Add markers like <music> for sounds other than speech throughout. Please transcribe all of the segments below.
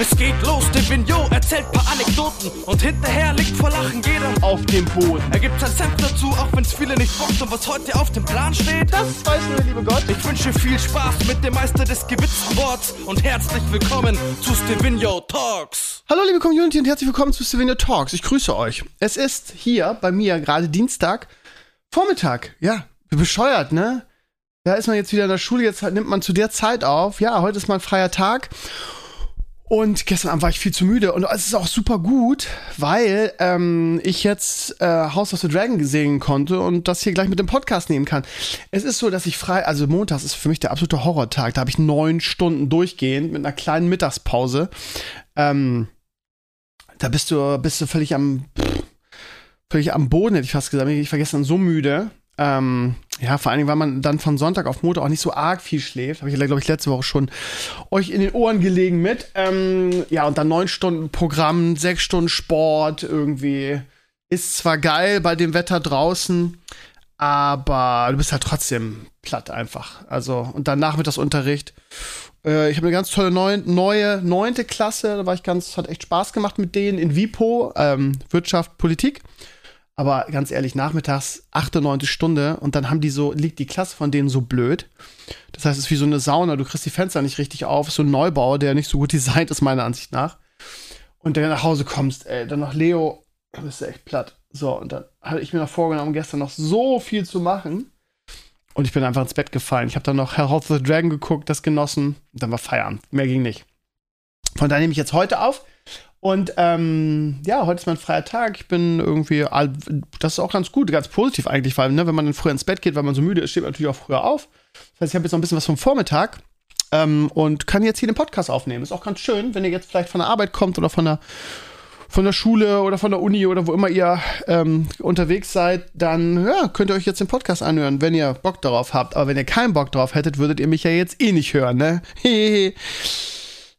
Es geht los, der Vignot erzählt paar Anekdoten und hinterher liegt vor Lachen jeder auf dem Boden. Er gibt sein Senf dazu, auch wenn's viele nicht bockt und was heute auf dem Plan steht. Das weiß nur der liebe Gott. Ich wünsche viel Spaß mit dem Meister des gewitzten Worts und herzlich willkommen zu Stevino Talks. Hallo liebe Community und herzlich willkommen zu Stevino Talks. Ich grüße euch. Es ist hier bei mir gerade Dienstag Vormittag. Ja, bescheuert, ne? Da ist man jetzt wieder in der Schule, jetzt nimmt man zu der Zeit auf. Ja, heute ist mal ein freier Tag. Und gestern Abend war ich viel zu müde. Und es ist auch super gut, weil ähm, ich jetzt äh, House of the Dragon sehen konnte und das hier gleich mit dem Podcast nehmen kann. Es ist so, dass ich frei, also montags ist für mich der absolute Horrortag. Da habe ich neun Stunden durchgehend mit einer kleinen Mittagspause. Ähm, da bist du, bist du völlig am, pff, völlig am Boden, hätte ich fast gesagt. Ich war gestern so müde. Ähm, ja, vor allen Dingen, weil man dann von Sonntag auf Montag auch nicht so arg viel schläft. Habe ich, glaube ich, letzte Woche schon euch in den Ohren gelegen mit. Ähm, ja, und dann neun Stunden Programm, sechs Stunden Sport irgendwie. Ist zwar geil bei dem Wetter draußen, aber du bist halt trotzdem platt einfach. Also, und dann Nachmittagsunterricht. Äh, ich habe eine ganz tolle neun, neue neunte Klasse, da war ich ganz, hat echt Spaß gemacht mit denen in WIPO, ähm, Wirtschaft, Politik. Aber ganz ehrlich, nachmittags, achte, neunte Stunde und dann haben die so, liegt die Klasse von denen so blöd. Das heißt, es ist wie so eine Sauna, du kriegst die Fenster nicht richtig auf, so ein Neubau, der nicht so gut <laughs> designt ist, meiner Ansicht nach. Und dann nach Hause kommst, ey, dann noch Leo, da bist du echt platt. So, und dann hatte ich mir noch vorgenommen, gestern noch so viel zu machen. Und ich bin einfach ins Bett gefallen. Ich habe dann noch Herr of the Dragon geguckt, das genossen. Und dann war Feierabend. Mehr ging nicht. Von daher nehme ich jetzt heute auf. Und ähm, ja, heute ist mein freier Tag. Ich bin irgendwie, das ist auch ganz gut, ganz positiv eigentlich, weil ne, wenn man dann früher ins Bett geht, weil man so müde ist, steht man natürlich auch früher auf. Das heißt, ich habe jetzt noch ein bisschen was vom Vormittag ähm, und kann jetzt hier den Podcast aufnehmen. Ist auch ganz schön, wenn ihr jetzt vielleicht von der Arbeit kommt oder von der von der Schule oder von der Uni oder wo immer ihr ähm, unterwegs seid, dann ja, könnt ihr euch jetzt den Podcast anhören, wenn ihr Bock darauf habt. Aber wenn ihr keinen Bock drauf hättet, würdet ihr mich ja jetzt eh nicht hören, ne? <laughs>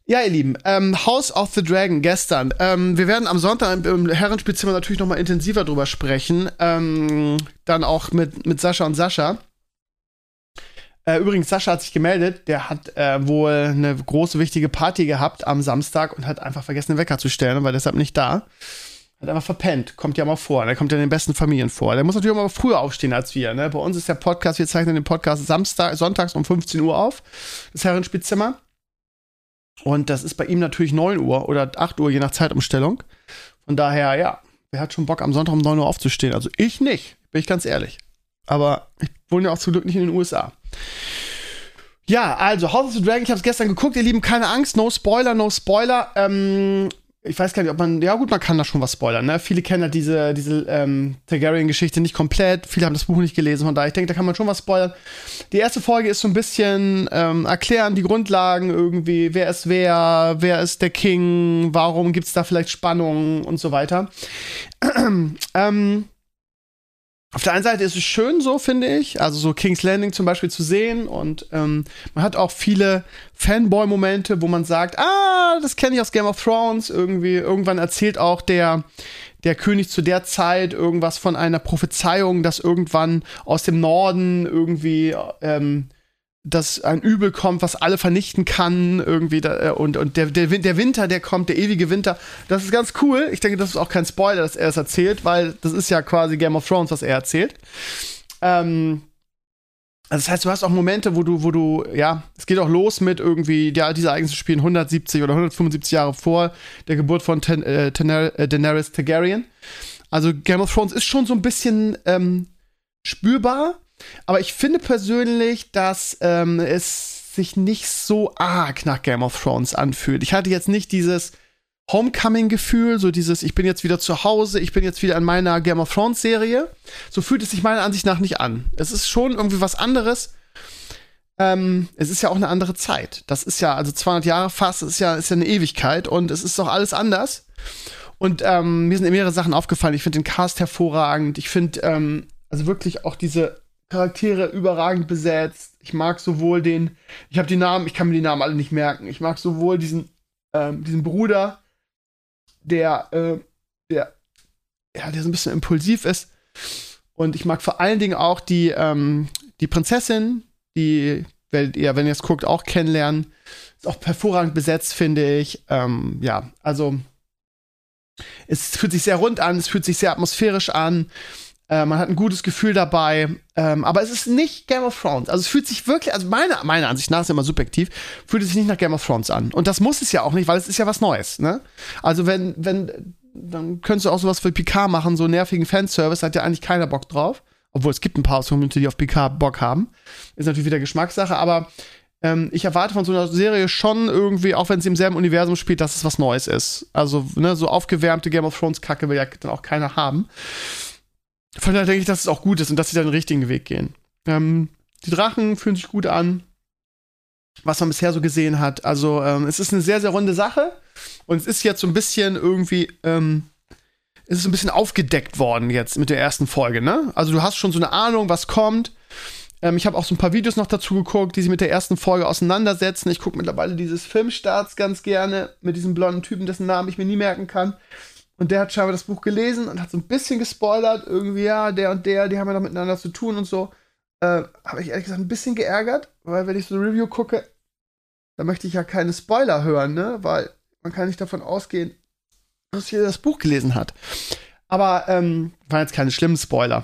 Ja, ihr Lieben, ähm, House of the Dragon gestern. Ähm, wir werden am Sonntag im Herrenspielzimmer natürlich noch mal intensiver drüber sprechen. Ähm, dann auch mit, mit Sascha und Sascha. Äh, übrigens, Sascha hat sich gemeldet. Der hat äh, wohl eine große, wichtige Party gehabt am Samstag und hat einfach vergessen, den Wecker zu stellen, war deshalb nicht da. Hat einfach verpennt. Kommt ja mal vor. Der kommt ja in den besten Familien vor. Der muss natürlich auch mal früher aufstehen als wir. Ne? Bei uns ist der Podcast, wir zeichnen den Podcast Samstag, sonntags um 15 Uhr auf. Das Herrenspielzimmer. Und das ist bei ihm natürlich 9 Uhr oder 8 Uhr, je nach Zeitumstellung. Von daher, ja, wer hat schon Bock, am Sonntag um 9 Uhr aufzustehen? Also ich nicht, bin ich ganz ehrlich. Aber ich wohne ja auch zum Glück nicht in den USA. Ja, also House of the Dragon, ich habe es gestern geguckt, ihr Lieben, keine Angst, no Spoiler, no Spoiler. Ähm, ich weiß gar nicht, ob man, ja gut, man kann da schon was spoilern, ne? Viele kennen halt diese, diese ähm, Targaryen-Geschichte nicht komplett, viele haben das Buch nicht gelesen, von daher, ich denke, da kann man schon was spoilern. Die erste Folge ist so ein bisschen ähm, erklären, die Grundlagen irgendwie, wer ist wer, wer ist der King, warum gibt's da vielleicht Spannungen und so weiter. <clears throat> ähm, auf der einen Seite ist es schön so, finde ich, also so King's Landing zum Beispiel zu sehen und ähm, man hat auch viele Fanboy-Momente, wo man sagt, ah, das kenne ich aus Game of Thrones, irgendwie, irgendwann erzählt auch der, der König zu der Zeit irgendwas von einer Prophezeiung, dass irgendwann aus dem Norden irgendwie ähm, dass ein Übel kommt, was alle vernichten kann, irgendwie, da, äh, und, und der, der, der Winter, der kommt, der ewige Winter, das ist ganz cool. Ich denke, das ist auch kein Spoiler, dass er es erzählt, weil das ist ja quasi Game of Thrones, was er erzählt. Ähm, also das heißt, du hast auch Momente, wo du, wo du, ja, es geht auch los mit irgendwie, ja, diese Ereignisse spielen 170 oder 175 Jahre vor der Geburt von Ten, äh, Tener, äh, Daenerys Targaryen. Also Game of Thrones ist schon so ein bisschen ähm, spürbar, aber ich finde persönlich, dass ähm, es sich nicht so arg nach Game of Thrones anfühlt. Ich hatte jetzt nicht dieses Homecoming-Gefühl, so dieses, ich bin jetzt wieder zu Hause, ich bin jetzt wieder in meiner Game of Thrones-Serie. So fühlt es sich meiner Ansicht nach nicht an. Es ist schon irgendwie was anderes. Ähm, es ist ja auch eine andere Zeit. Das ist ja, also 200 Jahre fast, ist ja, ist ja eine Ewigkeit und es ist doch alles anders. Und ähm, mir sind mehrere Sachen aufgefallen. Ich finde den Cast hervorragend. Ich finde, ähm, also wirklich auch diese Charaktere überragend besetzt. Ich mag sowohl den, ich habe die Namen, ich kann mir die Namen alle nicht merken. Ich mag sowohl diesen, ähm, diesen Bruder, der, äh, der, ja, der so ein bisschen impulsiv ist. Und ich mag vor allen Dingen auch die, ähm, die Prinzessin, die werdet ihr, wenn ihr es guckt, auch kennenlernen. Ist auch hervorragend besetzt, finde ich. Ähm, ja, also es fühlt sich sehr rund an, es fühlt sich sehr atmosphärisch an. Äh, man hat ein gutes Gefühl dabei. Ähm, aber es ist nicht Game of Thrones. Also es fühlt sich wirklich, also meiner meine Ansicht nach ist immer subjektiv, fühlt es sich nicht nach Game of Thrones an. Und das muss es ja auch nicht, weil es ist ja was Neues. Ne? Also wenn, wenn, dann könntest du auch sowas für Picard machen, so nervigen Fanservice, hat ja eigentlich keiner Bock drauf. Obwohl es gibt ein paar aus Community, die auf Picard Bock haben. Ist natürlich wieder Geschmackssache, aber ähm, ich erwarte von so einer Serie schon irgendwie, auch wenn sie im selben Universum spielt, dass es was Neues ist. Also, ne, so aufgewärmte Game of Thrones Kacke will ja dann auch keiner haben. Von daher denke ich, dass es auch gut ist und dass sie da den richtigen Weg gehen. Ähm, die Drachen fühlen sich gut an, was man bisher so gesehen hat. Also, ähm, es ist eine sehr, sehr runde Sache und es ist jetzt so ein bisschen irgendwie, ähm, es ist ein bisschen aufgedeckt worden jetzt mit der ersten Folge, ne? Also, du hast schon so eine Ahnung, was kommt. Ähm, ich habe auch so ein paar Videos noch dazu geguckt, die sich mit der ersten Folge auseinandersetzen. Ich gucke mittlerweile dieses Filmstarts ganz gerne mit diesem blonden Typen, dessen Namen ich mir nie merken kann. Und der hat scheinbar das Buch gelesen und hat so ein bisschen gespoilert. Irgendwie, ja, der und der, die haben ja noch miteinander zu tun und so. Äh, habe ich ehrlich gesagt ein bisschen geärgert, weil wenn ich so eine Review gucke, da möchte ich ja keine Spoiler hören, ne? Weil man kann nicht davon ausgehen, dass jeder das Buch gelesen hat. Aber ähm, waren jetzt keine schlimmen Spoiler.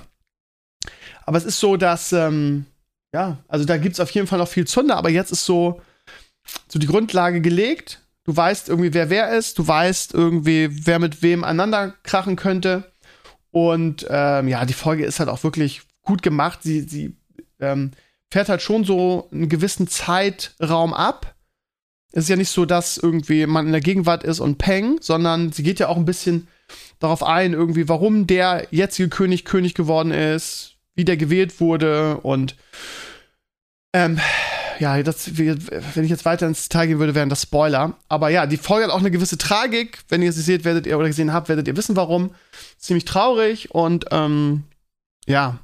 Aber es ist so, dass, ähm, ja, also da gibt es auf jeden Fall noch viel Zunder, aber jetzt ist so, so die Grundlage gelegt Du weißt irgendwie, wer wer ist. Du weißt irgendwie, wer mit wem aneinander krachen könnte. Und ähm, ja, die Folge ist halt auch wirklich gut gemacht. Sie, sie ähm, fährt halt schon so einen gewissen Zeitraum ab. Es ist ja nicht so, dass irgendwie man in der Gegenwart ist und peng, sondern sie geht ja auch ein bisschen darauf ein, irgendwie, warum der jetzige König König geworden ist, wie der gewählt wurde und ähm, ja, das, wenn ich jetzt weiter ins Detail gehen würde, wären das Spoiler. Aber ja, die Folge hat auch eine gewisse Tragik. Wenn ihr sie seht, werdet ihr oder gesehen habt, werdet ihr wissen, warum. Ziemlich traurig und ähm, ja,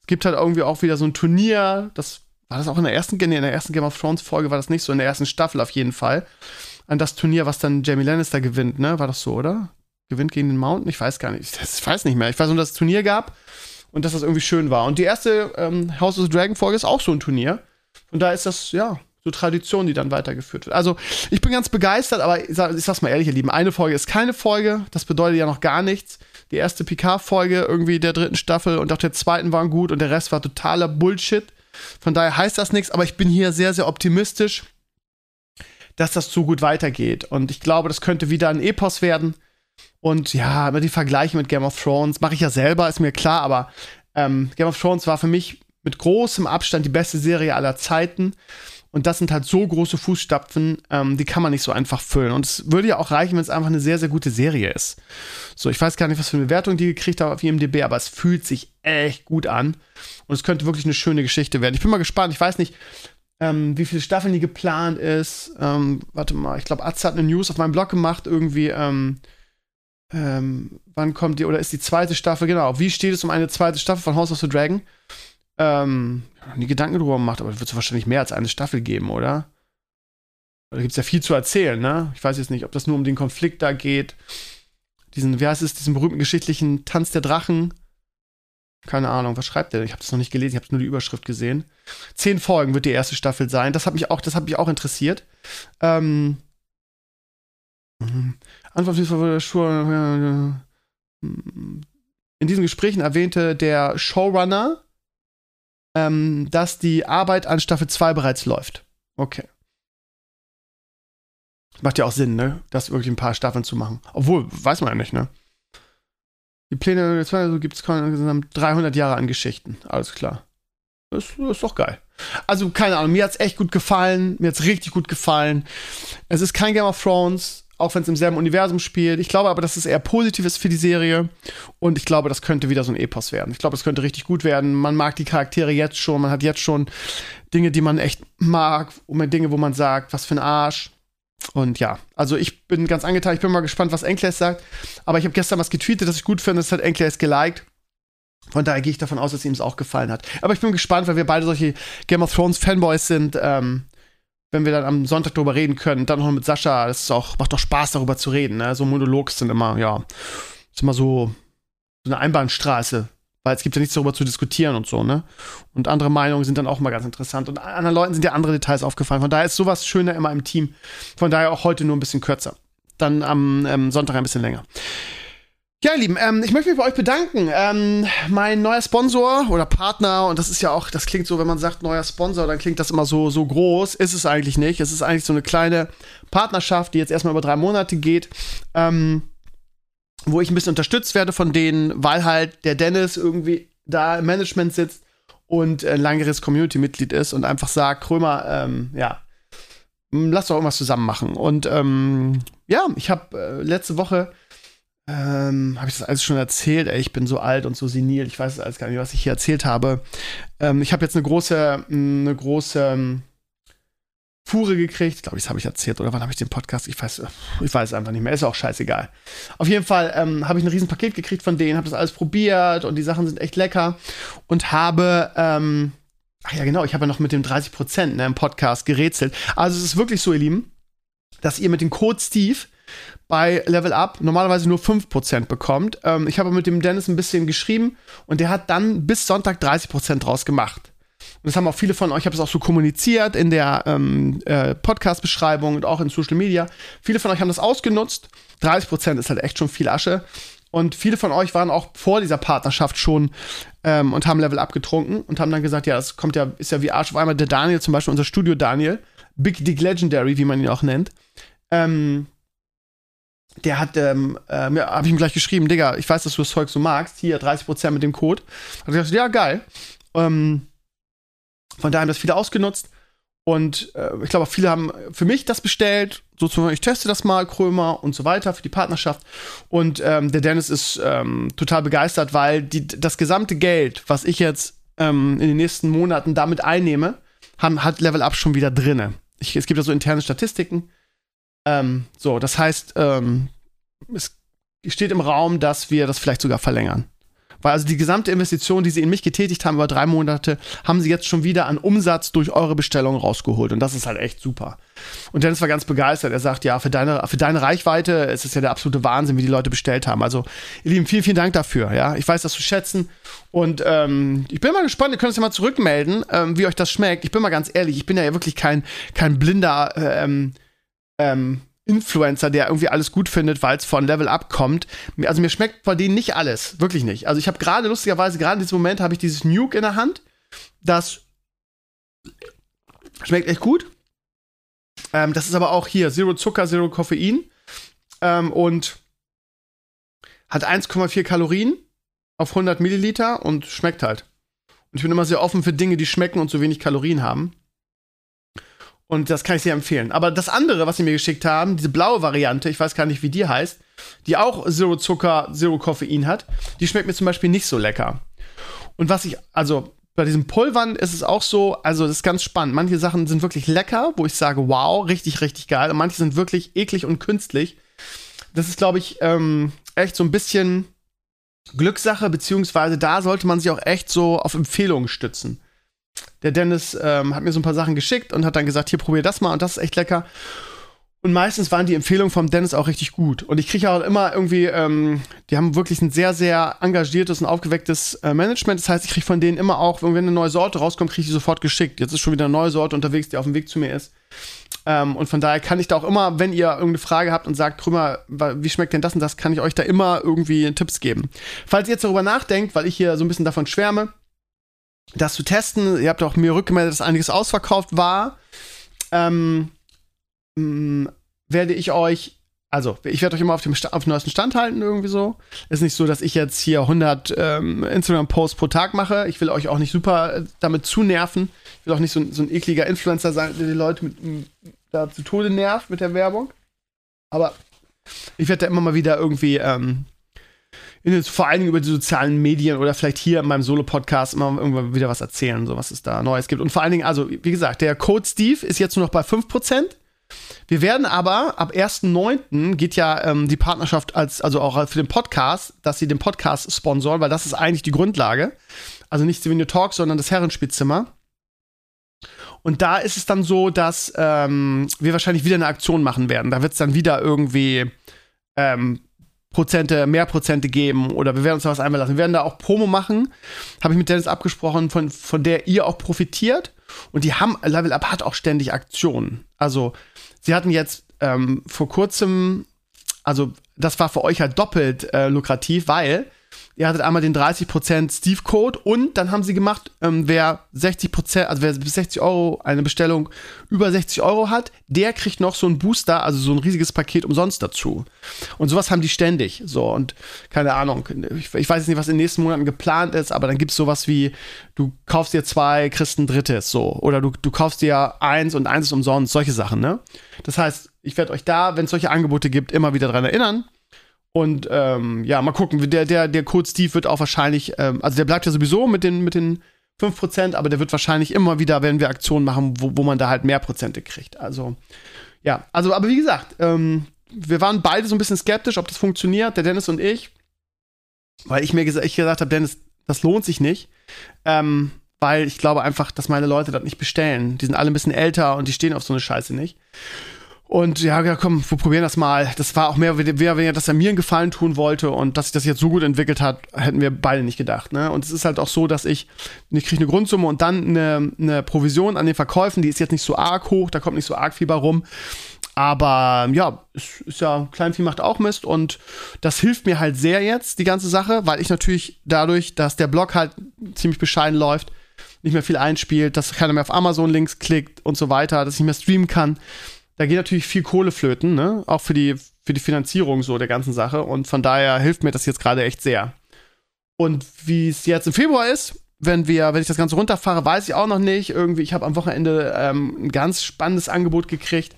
es gibt halt irgendwie auch wieder so ein Turnier. Das war das auch in der ersten, in der ersten Game of Thrones Folge war das nicht so, in der ersten Staffel auf jeden Fall. An das Turnier, was dann Jamie Lannister gewinnt, ne? War das so, oder? Gewinnt gegen den Mountain? Ich weiß gar nicht. Ich weiß nicht mehr. Ich weiß nur, dass es Turnier gab und dass das irgendwie schön war. Und die erste ähm, House of the Dragon Folge ist auch so ein Turnier. Und da ist das, ja, so Tradition, die dann weitergeführt wird. Also, ich bin ganz begeistert, aber ich, sag, ich sag's mal ehrlich, ihr Lieben, eine Folge ist keine Folge. Das bedeutet ja noch gar nichts. Die erste Picard-Folge irgendwie der dritten Staffel und auch der zweiten waren gut und der Rest war totaler Bullshit. Von daher heißt das nichts, aber ich bin hier sehr, sehr optimistisch, dass das so gut weitergeht. Und ich glaube, das könnte wieder ein Epos werden. Und ja, immer die Vergleiche mit Game of Thrones mache ich ja selber, ist mir klar, aber ähm, Game of Thrones war für mich mit großem Abstand die beste Serie aller Zeiten. Und das sind halt so große Fußstapfen, ähm, die kann man nicht so einfach füllen. Und es würde ja auch reichen, wenn es einfach eine sehr, sehr gute Serie ist. So, ich weiß gar nicht, was für eine Bewertung die gekriegt hat auf IMDb, aber es fühlt sich echt gut an. Und es könnte wirklich eine schöne Geschichte werden. Ich bin mal gespannt. Ich weiß nicht, ähm, wie viele Staffeln die geplant ist. Ähm, warte mal, ich glaube, Atze hat eine News auf meinem Blog gemacht, irgendwie, ähm, ähm, wann kommt die, oder ist die zweite Staffel, genau, wie steht es um eine zweite Staffel von House of the Dragon? Ähm, nie Gedanken drüber gemacht, aber es wird wahrscheinlich mehr als eine Staffel geben, oder? Da gibt es ja viel zu erzählen, ne? Ich weiß jetzt nicht, ob das nur um den Konflikt da geht. Diesen, wie heißt es, diesen berühmten geschichtlichen Tanz der Drachen. Keine Ahnung, was schreibt der? Ich habe das noch nicht gelesen, ich habe nur die Überschrift gesehen. Zehn Folgen wird die erste Staffel sein. Das hat mich auch, das hat mich auch interessiert. Ähm, Antwort in diesen Gesprächen erwähnte der Showrunner ähm, dass die Arbeit an Staffel 2 bereits läuft. Okay. Macht ja auch Sinn, ne? Das wirklich ein paar Staffeln zu machen. Obwohl, weiß man ja nicht, ne? Die Pläne also gibt es insgesamt 300 Jahre an Geschichten. Alles klar. Das, das ist doch geil. Also, keine Ahnung, mir hat es echt gut gefallen. Mir hat es richtig gut gefallen. Es ist kein Game of Thrones auch wenn es im selben Universum spielt. Ich glaube aber, dass es eher positiv ist für die Serie und ich glaube, das könnte wieder so ein Epos werden. Ich glaube, es könnte richtig gut werden. Man mag die Charaktere jetzt schon, man hat jetzt schon Dinge, die man echt mag Dinge, wo man sagt, was für ein Arsch. Und ja, also ich bin ganz angetan. Ich bin mal gespannt, was Enkles sagt. Aber ich habe gestern was getweetet, das ich gut finde. Das hat Enkles geliked. Von daher gehe ich davon aus, dass ihm es auch gefallen hat. Aber ich bin gespannt, weil wir beide solche Game of Thrones Fanboys sind. Ähm, wenn wir dann am Sonntag darüber reden können, dann noch mit Sascha, das ist auch, macht doch Spaß, darüber zu reden. Ne? So Monologs sind immer, ja, ist immer so, so eine Einbahnstraße, Weil es gibt ja nichts darüber zu diskutieren und so, ne? Und andere Meinungen sind dann auch mal ganz interessant. Und anderen Leuten sind ja andere Details aufgefallen. Von daher ist sowas schöner immer im Team. Von daher auch heute nur ein bisschen kürzer. Dann am ähm, Sonntag ein bisschen länger. Ja, ihr Lieben, ähm, ich möchte mich bei euch bedanken. Ähm, mein neuer Sponsor oder Partner, und das ist ja auch, das klingt so, wenn man sagt neuer Sponsor, dann klingt das immer so, so groß. Ist es eigentlich nicht. Es ist eigentlich so eine kleine Partnerschaft, die jetzt erstmal über drei Monate geht, ähm, wo ich ein bisschen unterstützt werde von denen, weil halt der Dennis irgendwie da im Management sitzt und ein langjähriges Community-Mitglied ist und einfach sagt, Krömer, ähm, ja, lass doch irgendwas zusammen machen. Und ähm, ja, ich habe äh, letzte Woche ähm, habe ich das alles schon erzählt? Ey, ich bin so alt und so senil. Ich weiß alles gar nicht, was ich hier erzählt habe. Ähm, ich habe jetzt eine große, eine große Fuhre gekriegt. Ich glaube, das habe ich erzählt. Oder wann habe ich den Podcast? Ich weiß, ich weiß einfach nicht mehr. Ist auch scheißegal. Auf jeden Fall ähm, habe ich ein riesen Paket gekriegt von denen, habe das alles probiert und die Sachen sind echt lecker. Und habe, ähm, ach ja, genau, ich habe ja noch mit dem 30% ne, im Podcast gerätselt. Also es ist wirklich so, ihr Lieben, dass ihr mit dem Code Steve bei Level Up normalerweise nur 5% bekommt. Ähm, ich habe mit dem Dennis ein bisschen geschrieben und der hat dann bis Sonntag 30% draus gemacht. Und das haben auch viele von euch, ich habe es auch so kommuniziert in der ähm, äh, Podcast-Beschreibung und auch in Social Media. Viele von euch haben das ausgenutzt. 30% ist halt echt schon viel Asche. Und viele von euch waren auch vor dieser Partnerschaft schon ähm, und haben Level Up getrunken und haben dann gesagt, ja, das kommt ja, ist ja wie Arsch auf einmal. Der Daniel zum Beispiel, unser Studio Daniel, Big Dick Legendary, wie man ihn auch nennt, ähm, der hat, ähm, äh, habe ich ihm gleich geschrieben, Digga, ich weiß, dass du das Zeug so magst, hier 30% mit dem Code. Hat gesagt, ja, geil. Ähm, von daher haben das viele ausgenutzt. Und äh, ich glaube, viele haben für mich das bestellt, sozusagen, ich teste das mal, Krömer und so weiter für die Partnerschaft. Und ähm, der Dennis ist ähm, total begeistert, weil die, das gesamte Geld, was ich jetzt ähm, in den nächsten Monaten damit einnehme, haben, hat Level Up schon wieder drinne. Ich, es gibt ja so interne Statistiken ähm, so, das heißt, ähm, es steht im Raum, dass wir das vielleicht sogar verlängern. Weil also die gesamte Investition, die sie in mich getätigt haben über drei Monate, haben sie jetzt schon wieder an Umsatz durch eure Bestellung rausgeholt. Und das ist halt echt super. Und Dennis war ganz begeistert. Er sagt, ja, für deine, für deine Reichweite ist es ja der absolute Wahnsinn, wie die Leute bestellt haben. Also, ihr Lieben, vielen, vielen Dank dafür. Ja, ich weiß das zu schätzen. Und ähm, ich bin mal gespannt, ihr könnt es ja mal zurückmelden, ähm, wie euch das schmeckt. Ich bin mal ganz ehrlich, ich bin ja wirklich kein, kein blinder, äh, ähm, ähm, Influencer, der irgendwie alles gut findet, weil es von Level Up kommt. Also mir schmeckt von denen nicht alles, wirklich nicht. Also ich habe gerade lustigerweise gerade in diesem Moment habe ich dieses Nuke in der Hand. Das schmeckt echt gut. Ähm, das ist aber auch hier Zero Zucker, Zero Koffein ähm, und hat 1,4 Kalorien auf 100 Milliliter und schmeckt halt. Und ich bin immer sehr offen für Dinge, die schmecken und so wenig Kalorien haben. Und das kann ich sehr empfehlen. Aber das andere, was sie mir geschickt haben, diese blaue Variante, ich weiß gar nicht, wie die heißt, die auch Zero Zucker, Zero Koffein hat, die schmeckt mir zum Beispiel nicht so lecker. Und was ich, also bei diesen Pulvern ist es auch so, also das ist ganz spannend. Manche Sachen sind wirklich lecker, wo ich sage, wow, richtig, richtig geil. Und manche sind wirklich eklig und künstlich. Das ist, glaube ich, ähm, echt so ein bisschen Glückssache, beziehungsweise da sollte man sich auch echt so auf Empfehlungen stützen. Der Dennis ähm, hat mir so ein paar Sachen geschickt und hat dann gesagt, hier probier das mal und das ist echt lecker. Und meistens waren die Empfehlungen vom Dennis auch richtig gut. Und ich kriege auch immer irgendwie, ähm, die haben wirklich ein sehr, sehr engagiertes und aufgewecktes äh, Management. Das heißt, ich kriege von denen immer auch, wenn eine neue Sorte rauskommt, kriege ich die sofort geschickt. Jetzt ist schon wieder eine neue Sorte unterwegs, die auf dem Weg zu mir ist. Ähm, und von daher kann ich da auch immer, wenn ihr irgendeine Frage habt und sagt, Krümmer, wie schmeckt denn das und das, kann ich euch da immer irgendwie Tipps geben. Falls ihr jetzt darüber nachdenkt, weil ich hier so ein bisschen davon schwärme, das zu testen. Ihr habt auch mir rückgemeldet, dass einiges ausverkauft war. Ähm, mh, mm, werde ich euch, also ich werde euch immer auf dem, auf dem neuesten Stand halten irgendwie so. Ist nicht so, dass ich jetzt hier 100 ähm, Instagram-Posts pro Tag mache. Ich will euch auch nicht super äh, damit zunerven. Ich will auch nicht so, so ein ekliger Influencer sein, der die Leute mit, da zu Tode nervt mit der Werbung. Aber ich werde da immer mal wieder irgendwie ähm, in, vor allen Dingen über die sozialen Medien oder vielleicht hier in meinem Solo-Podcast immer irgendwann wieder was erzählen, so was es da Neues gibt. Und vor allen Dingen, also wie gesagt, der Code Steve ist jetzt nur noch bei 5%. Wir werden aber ab 1.9. geht ja ähm, die Partnerschaft als, also auch für den Podcast, dass sie den Podcast sponsoren, weil das ist eigentlich die Grundlage. Also nicht Souvenir Talk, sondern das Herrenspielzimmer. Und da ist es dann so, dass ähm, wir wahrscheinlich wieder eine Aktion machen werden. Da wird es dann wieder irgendwie ähm, Prozente, mehr Prozente geben oder wir werden uns da was einmal lassen. Wir werden da auch Promo machen, habe ich mit Dennis abgesprochen, von, von der ihr auch profitiert. Und die haben, Level Up hat auch ständig Aktionen. Also, sie hatten jetzt ähm, vor kurzem, also das war für euch halt doppelt äh, lukrativ, weil ihr hattet einmal den 30% Steve-Code und dann haben sie gemacht, ähm, wer 60%, also wer bis 60 Euro eine Bestellung über 60 Euro hat, der kriegt noch so einen Booster, also so ein riesiges Paket umsonst dazu. Und sowas haben die ständig. So, und keine Ahnung, ich, ich weiß nicht, was in den nächsten Monaten geplant ist, aber dann gibt es sowas wie, du kaufst dir zwei, kriegst ein drittes, so. Oder du, du kaufst dir eins und eins ist umsonst, solche Sachen, ne? Das heißt, ich werde euch da, wenn es solche Angebote gibt, immer wieder dran erinnern. Und ähm, ja, mal gucken. Der, der, der Code Steve wird auch wahrscheinlich, ähm, also der bleibt ja sowieso mit den, mit den 5%, aber der wird wahrscheinlich immer wieder, wenn wir Aktionen machen, wo, wo man da halt mehr Prozente kriegt. Also, ja, also, aber wie gesagt, ähm, wir waren beide so ein bisschen skeptisch, ob das funktioniert, der Dennis und ich. Weil ich mir gesa ich gesagt habe, Dennis, das lohnt sich nicht. Ähm, weil ich glaube einfach, dass meine Leute das nicht bestellen. Die sind alle ein bisschen älter und die stehen auf so eine Scheiße nicht. Und ja, ja, komm, wir probieren das mal. Das war auch mehr oder weniger, dass er mir einen Gefallen tun wollte und dass sich das jetzt so gut entwickelt hat, hätten wir beide nicht gedacht. Ne? Und es ist halt auch so, dass ich, ich kriege eine Grundsumme und dann eine, eine Provision an den Verkäufen, die ist jetzt nicht so arg hoch, da kommt nicht so arg viel bei rum. Aber ja, es ist ja, Kleinvieh macht auch Mist und das hilft mir halt sehr jetzt, die ganze Sache, weil ich natürlich dadurch, dass der Blog halt ziemlich bescheiden läuft, nicht mehr viel einspielt, dass keiner mehr auf Amazon-Links klickt und so weiter, dass ich nicht mehr streamen kann da geht natürlich viel Kohle flöten, ne? Auch für die, für die Finanzierung so der ganzen Sache. Und von daher hilft mir das jetzt gerade echt sehr. Und wie es jetzt im Februar ist, wenn wir, wenn ich das Ganze runterfahre, weiß ich auch noch nicht. Irgendwie, ich habe am Wochenende ähm, ein ganz spannendes Angebot gekriegt.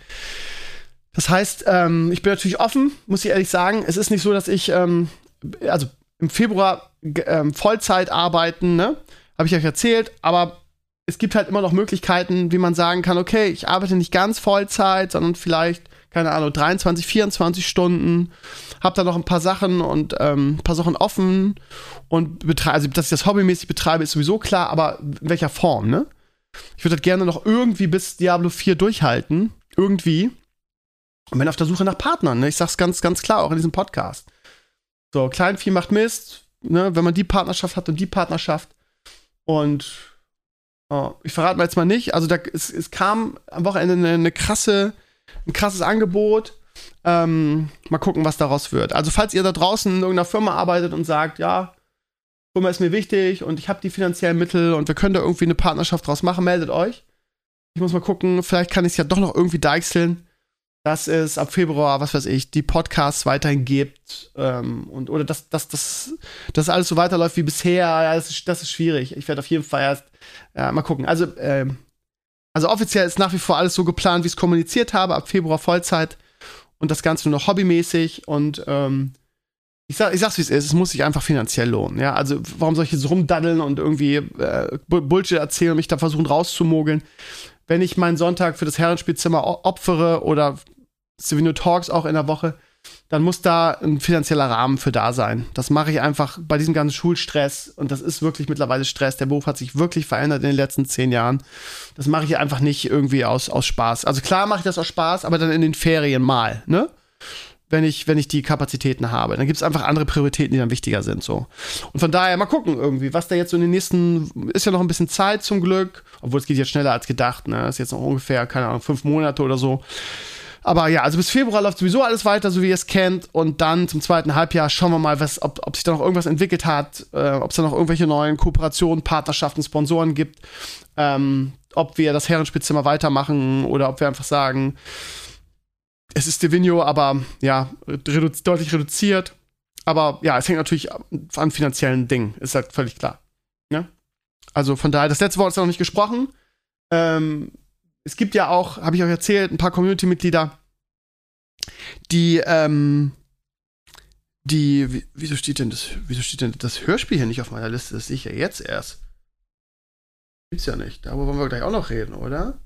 Das heißt, ähm, ich bin natürlich offen, muss ich ehrlich sagen. Es ist nicht so, dass ich, ähm, also im Februar ähm, Vollzeit arbeiten, ne? Habe ich euch erzählt, aber es gibt halt immer noch Möglichkeiten, wie man sagen kann, okay, ich arbeite nicht ganz Vollzeit, sondern vielleicht, keine Ahnung, 23, 24 Stunden, hab da noch ein paar Sachen und ähm, ein paar Sachen offen und betreibe, also dass ich das hobbymäßig betreibe, ist sowieso klar, aber in welcher Form, ne? Ich würde das gerne noch irgendwie bis Diablo 4 durchhalten, irgendwie. Und bin auf der Suche nach Partnern, ne? Ich sag's ganz, ganz klar, auch in diesem Podcast. So, Kleinvieh macht Mist, ne? Wenn man die Partnerschaft hat und die Partnerschaft und Oh, ich verrate mal jetzt mal nicht. Also da, es, es kam am Wochenende eine, eine krasse, ein krasses Angebot. Ähm, mal gucken, was daraus wird. Also falls ihr da draußen in irgendeiner Firma arbeitet und sagt, ja, Firma ist mir wichtig und ich habe die finanziellen Mittel und wir können da irgendwie eine Partnerschaft draus machen, meldet euch. Ich muss mal gucken, vielleicht kann ich es ja doch noch irgendwie deichseln dass es ab Februar, was weiß ich, die Podcasts weiterhin gibt ähm, und oder dass, dass, dass, dass alles so weiterläuft wie bisher, ja, das, ist, das ist schwierig. Ich werde auf jeden Fall erst ja, mal gucken. Also, ähm, also offiziell ist nach wie vor alles so geplant, wie ich es kommuniziert habe, ab Februar Vollzeit und das Ganze nur noch hobbymäßig und ähm, ich, sag, ich sag's wie es ist, es muss sich einfach finanziell lohnen. Ja, also warum soll ich jetzt rumdaddeln und irgendwie äh, Bullshit erzählen und mich da versuchen rauszumogeln? Wenn ich meinen Sonntag für das Herrenspielzimmer opfere oder Savino Talks auch in der Woche, dann muss da ein finanzieller Rahmen für da sein. Das mache ich einfach bei diesem ganzen Schulstress und das ist wirklich mittlerweile Stress. Der Beruf hat sich wirklich verändert in den letzten zehn Jahren. Das mache ich einfach nicht irgendwie aus, aus Spaß. Also klar mache ich das aus Spaß, aber dann in den Ferien mal, ne? Wenn ich, wenn ich die Kapazitäten habe. Dann gibt es einfach andere Prioritäten, die dann wichtiger sind. So. Und von daher mal gucken irgendwie, was da jetzt so in den nächsten, ist ja noch ein bisschen Zeit zum Glück, obwohl es geht jetzt schneller als gedacht, ne? Ist jetzt noch ungefähr, keine Ahnung, fünf Monate oder so. Aber ja, also bis Februar läuft sowieso alles weiter, so wie ihr es kennt. Und dann zum zweiten Halbjahr schauen wir mal, was, ob, ob sich da noch irgendwas entwickelt hat, äh, ob es da noch irgendwelche neuen Kooperationen, Partnerschaften, Sponsoren gibt, ähm, ob wir das Herrenspitzzimmer weitermachen oder ob wir einfach sagen, es ist Divino, aber ja, redu deutlich reduziert. Aber ja, es hängt natürlich an finanziellen Dingen, ist halt völlig klar. Ja? Ne? Also von daher, das letzte Wort ist noch nicht gesprochen. Ähm, es gibt ja auch, habe ich euch erzählt, ein paar Community-Mitglieder, die, ähm, die, wieso steht denn das, wieso steht denn das Hörspiel hier nicht auf meiner Liste? Das sehe ich ja jetzt erst. Gibt's ja nicht. Darüber wollen wir gleich auch noch reden, oder?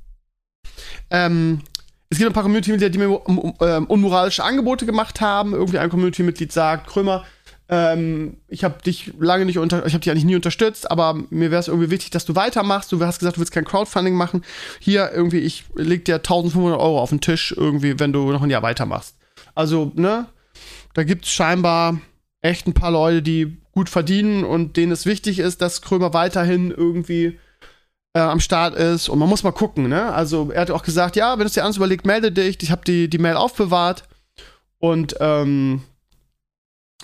Ähm, es gibt ein paar Community-Mitglieder, die mir ähm, unmoralische Angebote gemacht haben. Irgendwie ein Community-Mitglied sagt, Krömer, ähm, ich habe dich lange nicht unter, ich habe dich eigentlich nie unterstützt, aber mir wäre es irgendwie wichtig, dass du weitermachst. Du hast gesagt, du willst kein Crowdfunding machen. Hier irgendwie, ich leg dir 1500 Euro auf den Tisch irgendwie, wenn du noch ein Jahr weitermachst. Also, ne? da gibt es scheinbar echt ein paar Leute, die gut verdienen und denen es wichtig ist, dass Krömer weiterhin irgendwie äh, am Start ist. Und man muss mal gucken, ne? Also er hat auch gesagt, ja, wenn es dir anders überlegt, melde dich. Ich habe die, die Mail aufbewahrt. Und ähm,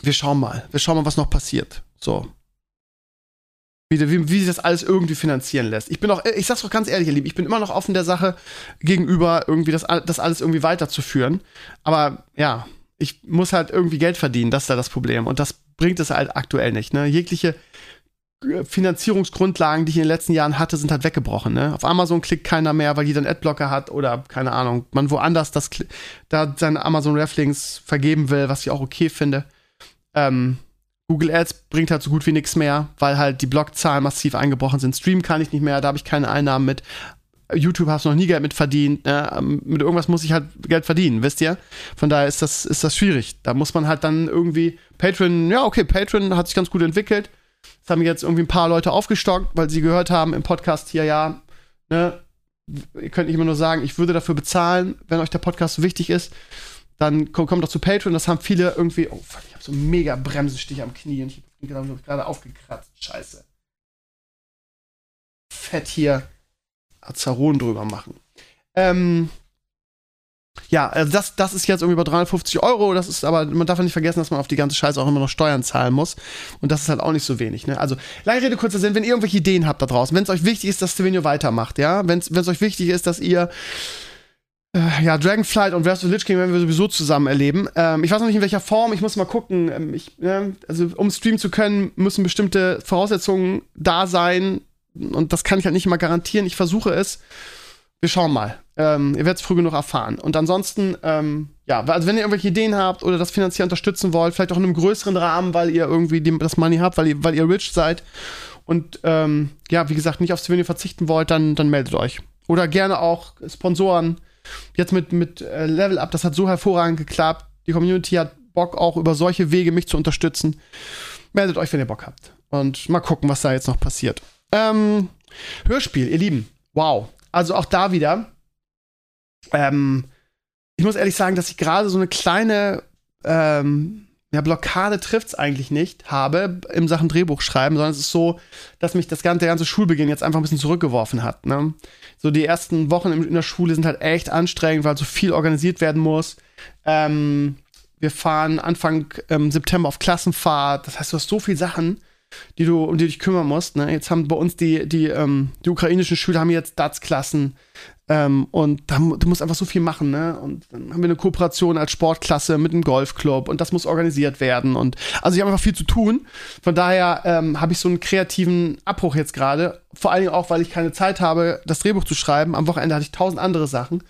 wir schauen mal. Wir schauen mal, was noch passiert. So. Wie, wie, wie sich das alles irgendwie finanzieren lässt. Ich bin auch, ich sag's doch ganz ehrlich, ihr Lieben, ich bin immer noch offen der Sache gegenüber, irgendwie das, das alles irgendwie weiterzuführen. Aber ja, ich muss halt irgendwie Geld verdienen, das ist da das Problem. Und das bringt es halt aktuell nicht. Ne? Jegliche äh, Finanzierungsgrundlagen, die ich in den letzten Jahren hatte, sind halt weggebrochen. Ne? Auf Amazon klickt keiner mehr, weil jeder einen Adblocker hat oder keine Ahnung, man woanders das da seine Amazon Reflinks vergeben will, was ich auch okay finde. Ähm, Google Ads bringt halt so gut wie nichts mehr, weil halt die Blockzahlen massiv eingebrochen sind. Stream kann ich nicht mehr, da habe ich keine Einnahmen mit. YouTube hast noch nie Geld mit verdient. Ne? Ähm, mit irgendwas muss ich halt Geld verdienen, wisst ihr? Von daher ist das, ist das schwierig. Da muss man halt dann irgendwie Patreon, ja, okay, Patreon hat sich ganz gut entwickelt. Das haben jetzt irgendwie ein paar Leute aufgestockt, weil sie gehört haben im Podcast hier, ja, ne, ihr könnt nicht immer nur sagen, ich würde dafür bezahlen, wenn euch der Podcast wichtig ist dann kommt, kommt doch zu Patreon. Das haben viele irgendwie. Oh fuck, ich habe so einen mega Bremsenstich am Knie und ich bin gerade aufgekratzt. Scheiße. Fett hier Azaron drüber machen. Ähm, ja, also das, das ist jetzt irgendwie bei 350 Euro. Das ist aber, man darf ja nicht vergessen, dass man auf die ganze Scheiße auch immer noch Steuern zahlen muss. Und das ist halt auch nicht so wenig. Ne? Also, lange Rede, kurzer Sinn, wenn ihr irgendwelche Ideen habt da draußen, wenn es euch wichtig ist, dass Stevenio weitermacht, ja, wenn es euch wichtig ist, dass ihr äh, ja, Dragonflight und Wrath of Lich King werden wir sowieso zusammen erleben. Ähm, ich weiß noch nicht in welcher Form, ich muss mal gucken. Ähm, ich, äh, also, um streamen zu können, müssen bestimmte Voraussetzungen da sein. Und das kann ich halt nicht immer garantieren. Ich versuche es. Wir schauen mal. Ähm, ihr werdet es früh genug erfahren. Und ansonsten, ähm, ja, also wenn ihr irgendwelche Ideen habt oder das finanziell unterstützen wollt, vielleicht auch in einem größeren Rahmen, weil ihr irgendwie das Money habt, weil ihr, weil ihr rich seid und ähm, ja, wie gesagt, nicht aufs Souvenir verzichten wollt, dann, dann meldet euch. Oder gerne auch Sponsoren Jetzt mit, mit äh, Level Up, das hat so hervorragend geklappt. Die Community hat Bock, auch über solche Wege mich zu unterstützen. Meldet euch, wenn ihr Bock habt. Und mal gucken, was da jetzt noch passiert. Ähm, Hörspiel, ihr Lieben. Wow. Also auch da wieder. Ähm, ich muss ehrlich sagen, dass ich gerade so eine kleine ähm, ja, Blockade trifft's eigentlich nicht, habe im Sachen Drehbuch schreiben, sondern es ist so, dass mich das ganze, der ganze Schulbeginn jetzt einfach ein bisschen zurückgeworfen hat. Ne? So die ersten Wochen in der Schule sind halt echt anstrengend, weil so viel organisiert werden muss. Ähm, wir fahren Anfang ähm, September auf Klassenfahrt. Das heißt, du hast so viele Sachen, die du, um die du dich kümmern musst. Ne? Jetzt haben bei uns die, die, ähm, die ukrainischen Schüler haben jetzt DATS-Klassen. Ähm, und da, du musst einfach so viel machen, ne? Und dann haben wir eine Kooperation als Sportklasse mit einem Golfclub und das muss organisiert werden. Und also ich habe einfach viel zu tun. Von daher ähm, habe ich so einen kreativen Abbruch jetzt gerade. Vor allen Dingen auch, weil ich keine Zeit habe, das Drehbuch zu schreiben. Am Wochenende hatte ich tausend andere Sachen.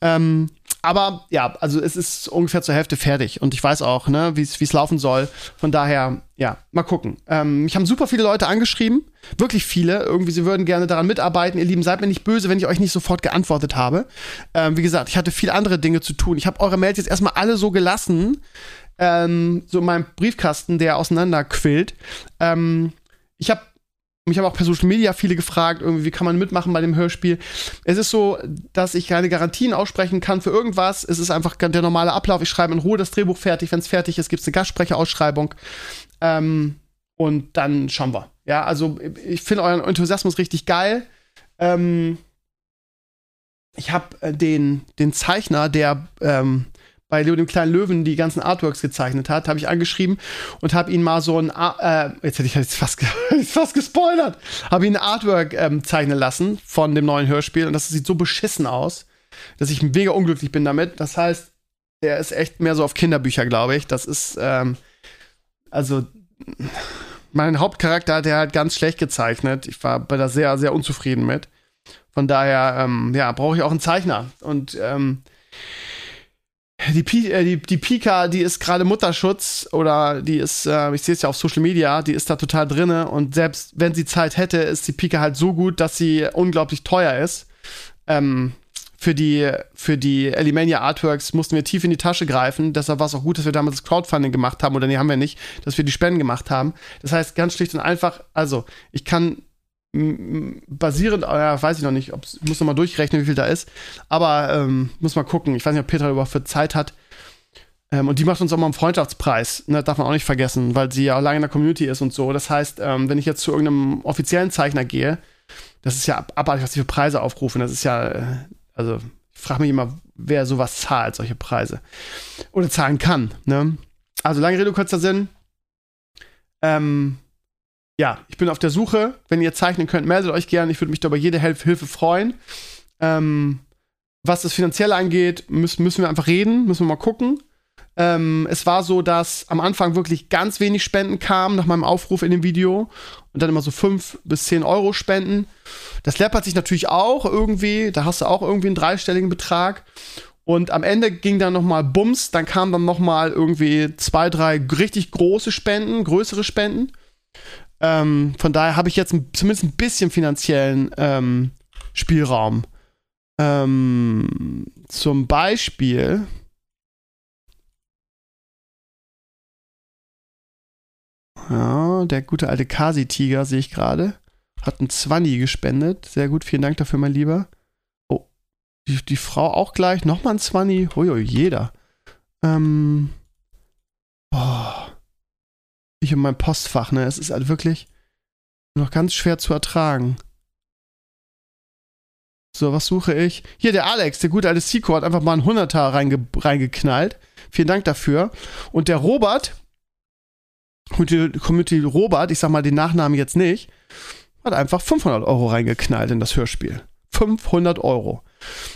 Ähm, aber ja, also es ist ungefähr zur Hälfte fertig und ich weiß auch, ne, wie es laufen soll. Von daher, ja, mal gucken. Ähm, mich haben super viele Leute angeschrieben, wirklich viele. Irgendwie, sie würden gerne daran mitarbeiten. Ihr Lieben, seid mir nicht böse, wenn ich euch nicht sofort geantwortet habe. Ähm, wie gesagt, ich hatte viel andere Dinge zu tun. Ich habe eure Mails jetzt erstmal alle so gelassen, ähm, so in meinem Briefkasten, der auseinanderquillt. Ähm, ich habe mich haben auch per Social Media viele gefragt, irgendwie, wie kann man mitmachen bei dem Hörspiel. Es ist so, dass ich keine Garantien aussprechen kann für irgendwas. Es ist einfach der normale Ablauf. Ich schreibe in Ruhe das Drehbuch fertig. Wenn es fertig ist, gibt es eine Gastsprecherausschreibung. Ähm, und dann schauen wir. Ja, also ich finde euren Enthusiasmus richtig geil. Ähm, ich habe äh, den, den Zeichner, der ähm, bei Leo dem kleinen Löwen die ganzen Artworks gezeichnet hat, habe ich angeschrieben und habe ihn mal so ein, äh, jetzt hätte ich jetzt fast, <laughs> fast gespoilert, habe ihn ein Artwork ähm, zeichnen lassen von dem neuen Hörspiel und das sieht so beschissen aus, dass ich mega unglücklich bin damit. Das heißt, der ist echt mehr so auf Kinderbücher, glaube ich. Das ist, ähm, also, mein Hauptcharakter hat er halt ganz schlecht gezeichnet. Ich war bei da sehr, sehr unzufrieden mit. Von daher, ähm, ja, brauche ich auch einen Zeichner. Und ähm, die, P äh, die, die Pika, die ist gerade Mutterschutz oder die ist, äh, ich sehe es ja auf Social Media, die ist da total drinne und selbst wenn sie Zeit hätte, ist die Pika halt so gut, dass sie unglaublich teuer ist. Ähm, für die, für die Elimania Artworks mussten wir tief in die Tasche greifen. Deshalb war es auch gut, dass wir damals das Crowdfunding gemacht haben, oder nee, haben wir nicht, dass wir die Spenden gemacht haben. Das heißt, ganz schlicht und einfach, also, ich kann basierend, ja, weiß ich noch nicht, ob, ich muss noch mal durchrechnen, wie viel da ist. Aber ähm, muss mal gucken. Ich weiß nicht, ob Petra überhaupt für Zeit hat. Ähm, und die macht uns auch mal einen Freundschaftspreis, ne? darf man auch nicht vergessen, weil sie ja lange in der Community ist und so. Das heißt, ähm, wenn ich jetzt zu irgendeinem offiziellen Zeichner gehe, das ist ja abartig, was die für Preise aufrufen. Das ist ja, äh, also ich frage mich immer, wer sowas zahlt, solche Preise. Oder zahlen kann. Ne? Also lange Rede, kurzer Sinn. Ähm, ja, ich bin auf der Suche. Wenn ihr zeichnen könnt, meldet euch gerne. Ich würde mich da über jede Hilfe freuen. Ähm, was das Finanzielle angeht, müssen, müssen wir einfach reden, müssen wir mal gucken. Ähm, es war so, dass am Anfang wirklich ganz wenig Spenden kamen nach meinem Aufruf in dem Video und dann immer so 5 bis 10 Euro Spenden. Das läppert sich natürlich auch irgendwie, da hast du auch irgendwie einen dreistelligen Betrag. Und am Ende ging dann nochmal Bums, dann kamen dann nochmal irgendwie zwei, drei richtig große Spenden, größere Spenden. Ähm, von daher habe ich jetzt ein, zumindest ein bisschen finanziellen ähm, Spielraum. Ähm, zum Beispiel. Ja, der gute alte Kasi-Tiger sehe ich gerade. Hat ein Zwanni gespendet. Sehr gut, vielen Dank dafür, mein Lieber. Oh, die, die Frau auch gleich. Nochmal ein Zwanni. Huiui, jeder. Ähm. Oh. Ich und mein Postfach, ne? Es ist halt wirklich noch ganz schwer zu ertragen. So, was suche ich? Hier, der Alex, der gute alte Seco, hat einfach mal einen Hunderter reinge reingeknallt. Vielen Dank dafür. Und der Robert, Community Robert, ich sag mal den Nachnamen jetzt nicht, hat einfach 500 Euro reingeknallt in das Hörspiel. 500 Euro.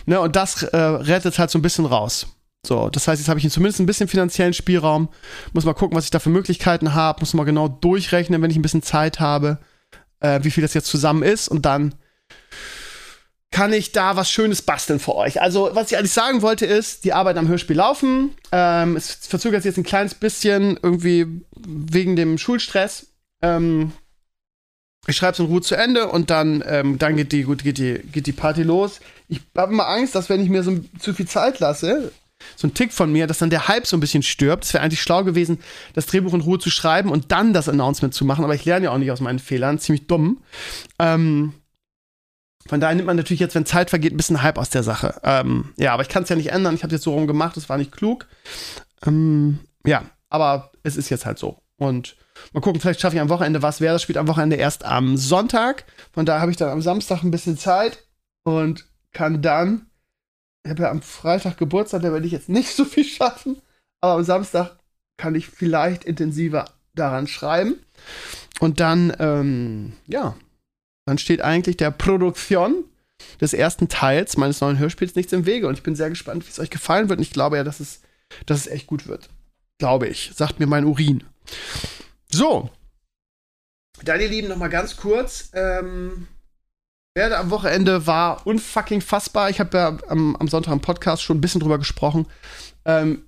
Ne, und das äh, rettet halt so ein bisschen raus. So, das heißt, jetzt habe ich zumindest ein bisschen finanziellen Spielraum. Muss mal gucken, was ich da für Möglichkeiten habe. Muss mal genau durchrechnen, wenn ich ein bisschen Zeit habe, äh, wie viel das jetzt zusammen ist. Und dann kann ich da was Schönes basteln für euch. Also, was ich eigentlich sagen wollte, ist, die Arbeit am Hörspiel laufen. Ähm, es verzögert sich jetzt ein kleines bisschen irgendwie wegen dem Schulstress. Ähm, ich schreibe es in Ruhe zu Ende und dann, ähm, dann geht, die, gut, geht, die, geht die Party los. Ich habe immer Angst, dass wenn ich mir so zu viel Zeit lasse, so ein Tick von mir, dass dann der Hype so ein bisschen stirbt. Es wäre eigentlich schlau gewesen, das Drehbuch in Ruhe zu schreiben und dann das Announcement zu machen, aber ich lerne ja auch nicht aus meinen Fehlern, ziemlich dumm. Ähm, von daher nimmt man natürlich jetzt, wenn Zeit vergeht, ein bisschen Hype aus der Sache. Ähm, ja, aber ich kann es ja nicht ändern. Ich habe jetzt so rum gemacht, das war nicht klug. Ähm, ja, aber es ist jetzt halt so. Und mal gucken, vielleicht schaffe ich am Wochenende was. Wer das spielt am Wochenende erst am Sonntag. Von daher habe ich dann am Samstag ein bisschen Zeit und kann dann. Ich habe ja am Freitag Geburtstag, da werde ich jetzt nicht so viel schaffen. Aber am Samstag kann ich vielleicht intensiver daran schreiben. Und dann, ähm, ja, dann steht eigentlich der Produktion des ersten Teils meines neuen Hörspiels nichts im Wege. Und ich bin sehr gespannt, wie es euch gefallen wird. Und ich glaube ja, dass es, dass es echt gut wird. Glaube ich. Sagt mir mein Urin. So. Dann, ihr Lieben, noch mal ganz kurz. Ähm, werde am Wochenende war unfucking fassbar. Ich habe ja am, am, Sonntag im Podcast schon ein bisschen drüber gesprochen. Ähm,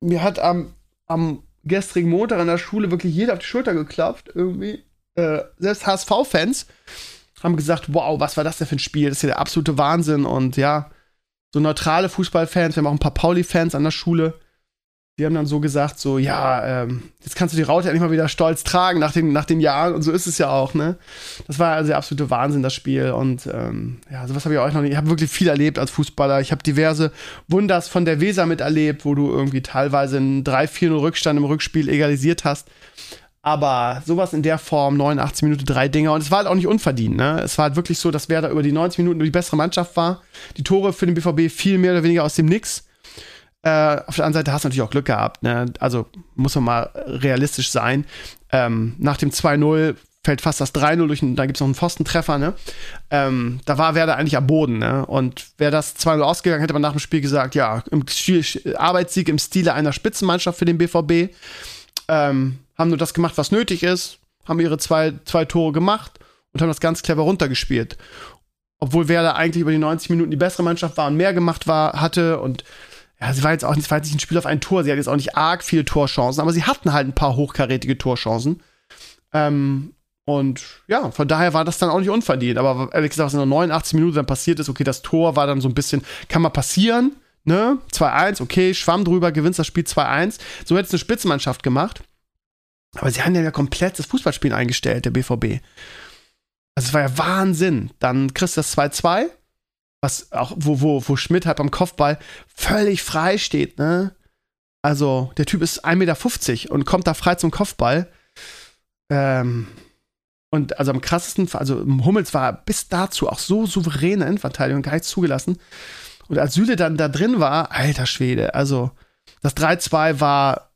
mir hat am, am gestrigen Montag an der Schule wirklich jeder auf die Schulter geklopft. Irgendwie. Äh, selbst HSV-Fans haben gesagt, wow, was war das denn für ein Spiel? Das ist ja der absolute Wahnsinn. Und ja, so neutrale Fußballfans, wir haben auch ein paar Pauli-Fans an der Schule, die haben dann so gesagt, so, ja, ähm, jetzt kannst du die Raute endlich mal wieder stolz tragen nach den, nach den Jahren. Und so ist es ja auch, ne? Das war also der absolute Wahnsinn, das Spiel. Und ähm, ja, sowas habe ich auch noch nicht. Ich habe wirklich viel erlebt als Fußballer. Ich habe diverse Wunders von der Weser miterlebt, wo du irgendwie teilweise einen 3-4-0 Rückstand im Rückspiel egalisiert hast. Aber sowas in der Form, 89 Minuten, drei Dinger. Und es war halt auch nicht unverdient. Ne? Es war halt wirklich so, dass Werder über die 90 Minuten die bessere Mannschaft war. Die Tore für den BVB viel mehr oder weniger aus dem Nix. Äh, auf der anderen Seite hast du natürlich auch Glück gehabt. Ne? Also muss man mal realistisch sein. Ähm, nach dem 2-0 fällt fast das 3-0 durch, da gibt es noch einen Pfostentreffer, ne? Ähm, da war Werder eigentlich am Boden, ne? Und wäre das 2-0 ausgegangen, hätte man nach dem Spiel gesagt, ja, im Stil, Arbeitssieg im Stile einer Spitzenmannschaft für den BVB. Ähm, haben nur das gemacht, was nötig ist, haben ihre zwei, zwei Tore gemacht und haben das ganz clever runtergespielt. Obwohl Werder eigentlich über die 90 Minuten die bessere Mannschaft war und mehr gemacht war, hatte und ja, sie war jetzt auch nicht, war jetzt nicht ein Spiel auf ein Tor, sie hat jetzt auch nicht arg viele Torchancen, aber sie hatten halt ein paar hochkarätige Torchancen. Ähm, und ja, von daher war das dann auch nicht unverdient. Aber ehrlich gesagt, was in der 89 Minuten dann passiert ist, okay, das Tor war dann so ein bisschen, kann mal passieren, ne? 2-1, okay, schwamm drüber, gewinnst das Spiel 2-1. So hätte es eine Spitzenmannschaft gemacht. Aber sie haben ja komplett das Fußballspielen eingestellt, der BVB. Also es war ja Wahnsinn. Dann kriegst du das 2-2, was auch, wo, wo, wo Schmidt halt beim Kopfball völlig frei steht, ne? Also, der Typ ist 1,50 Meter und kommt da frei zum Kopfball. Ähm, und also am krassesten, also Hummels war bis dazu auch so souveräne Endverteidigung, gar nichts zugelassen. Und als Süle dann da drin war, alter Schwede, also das 3-2 war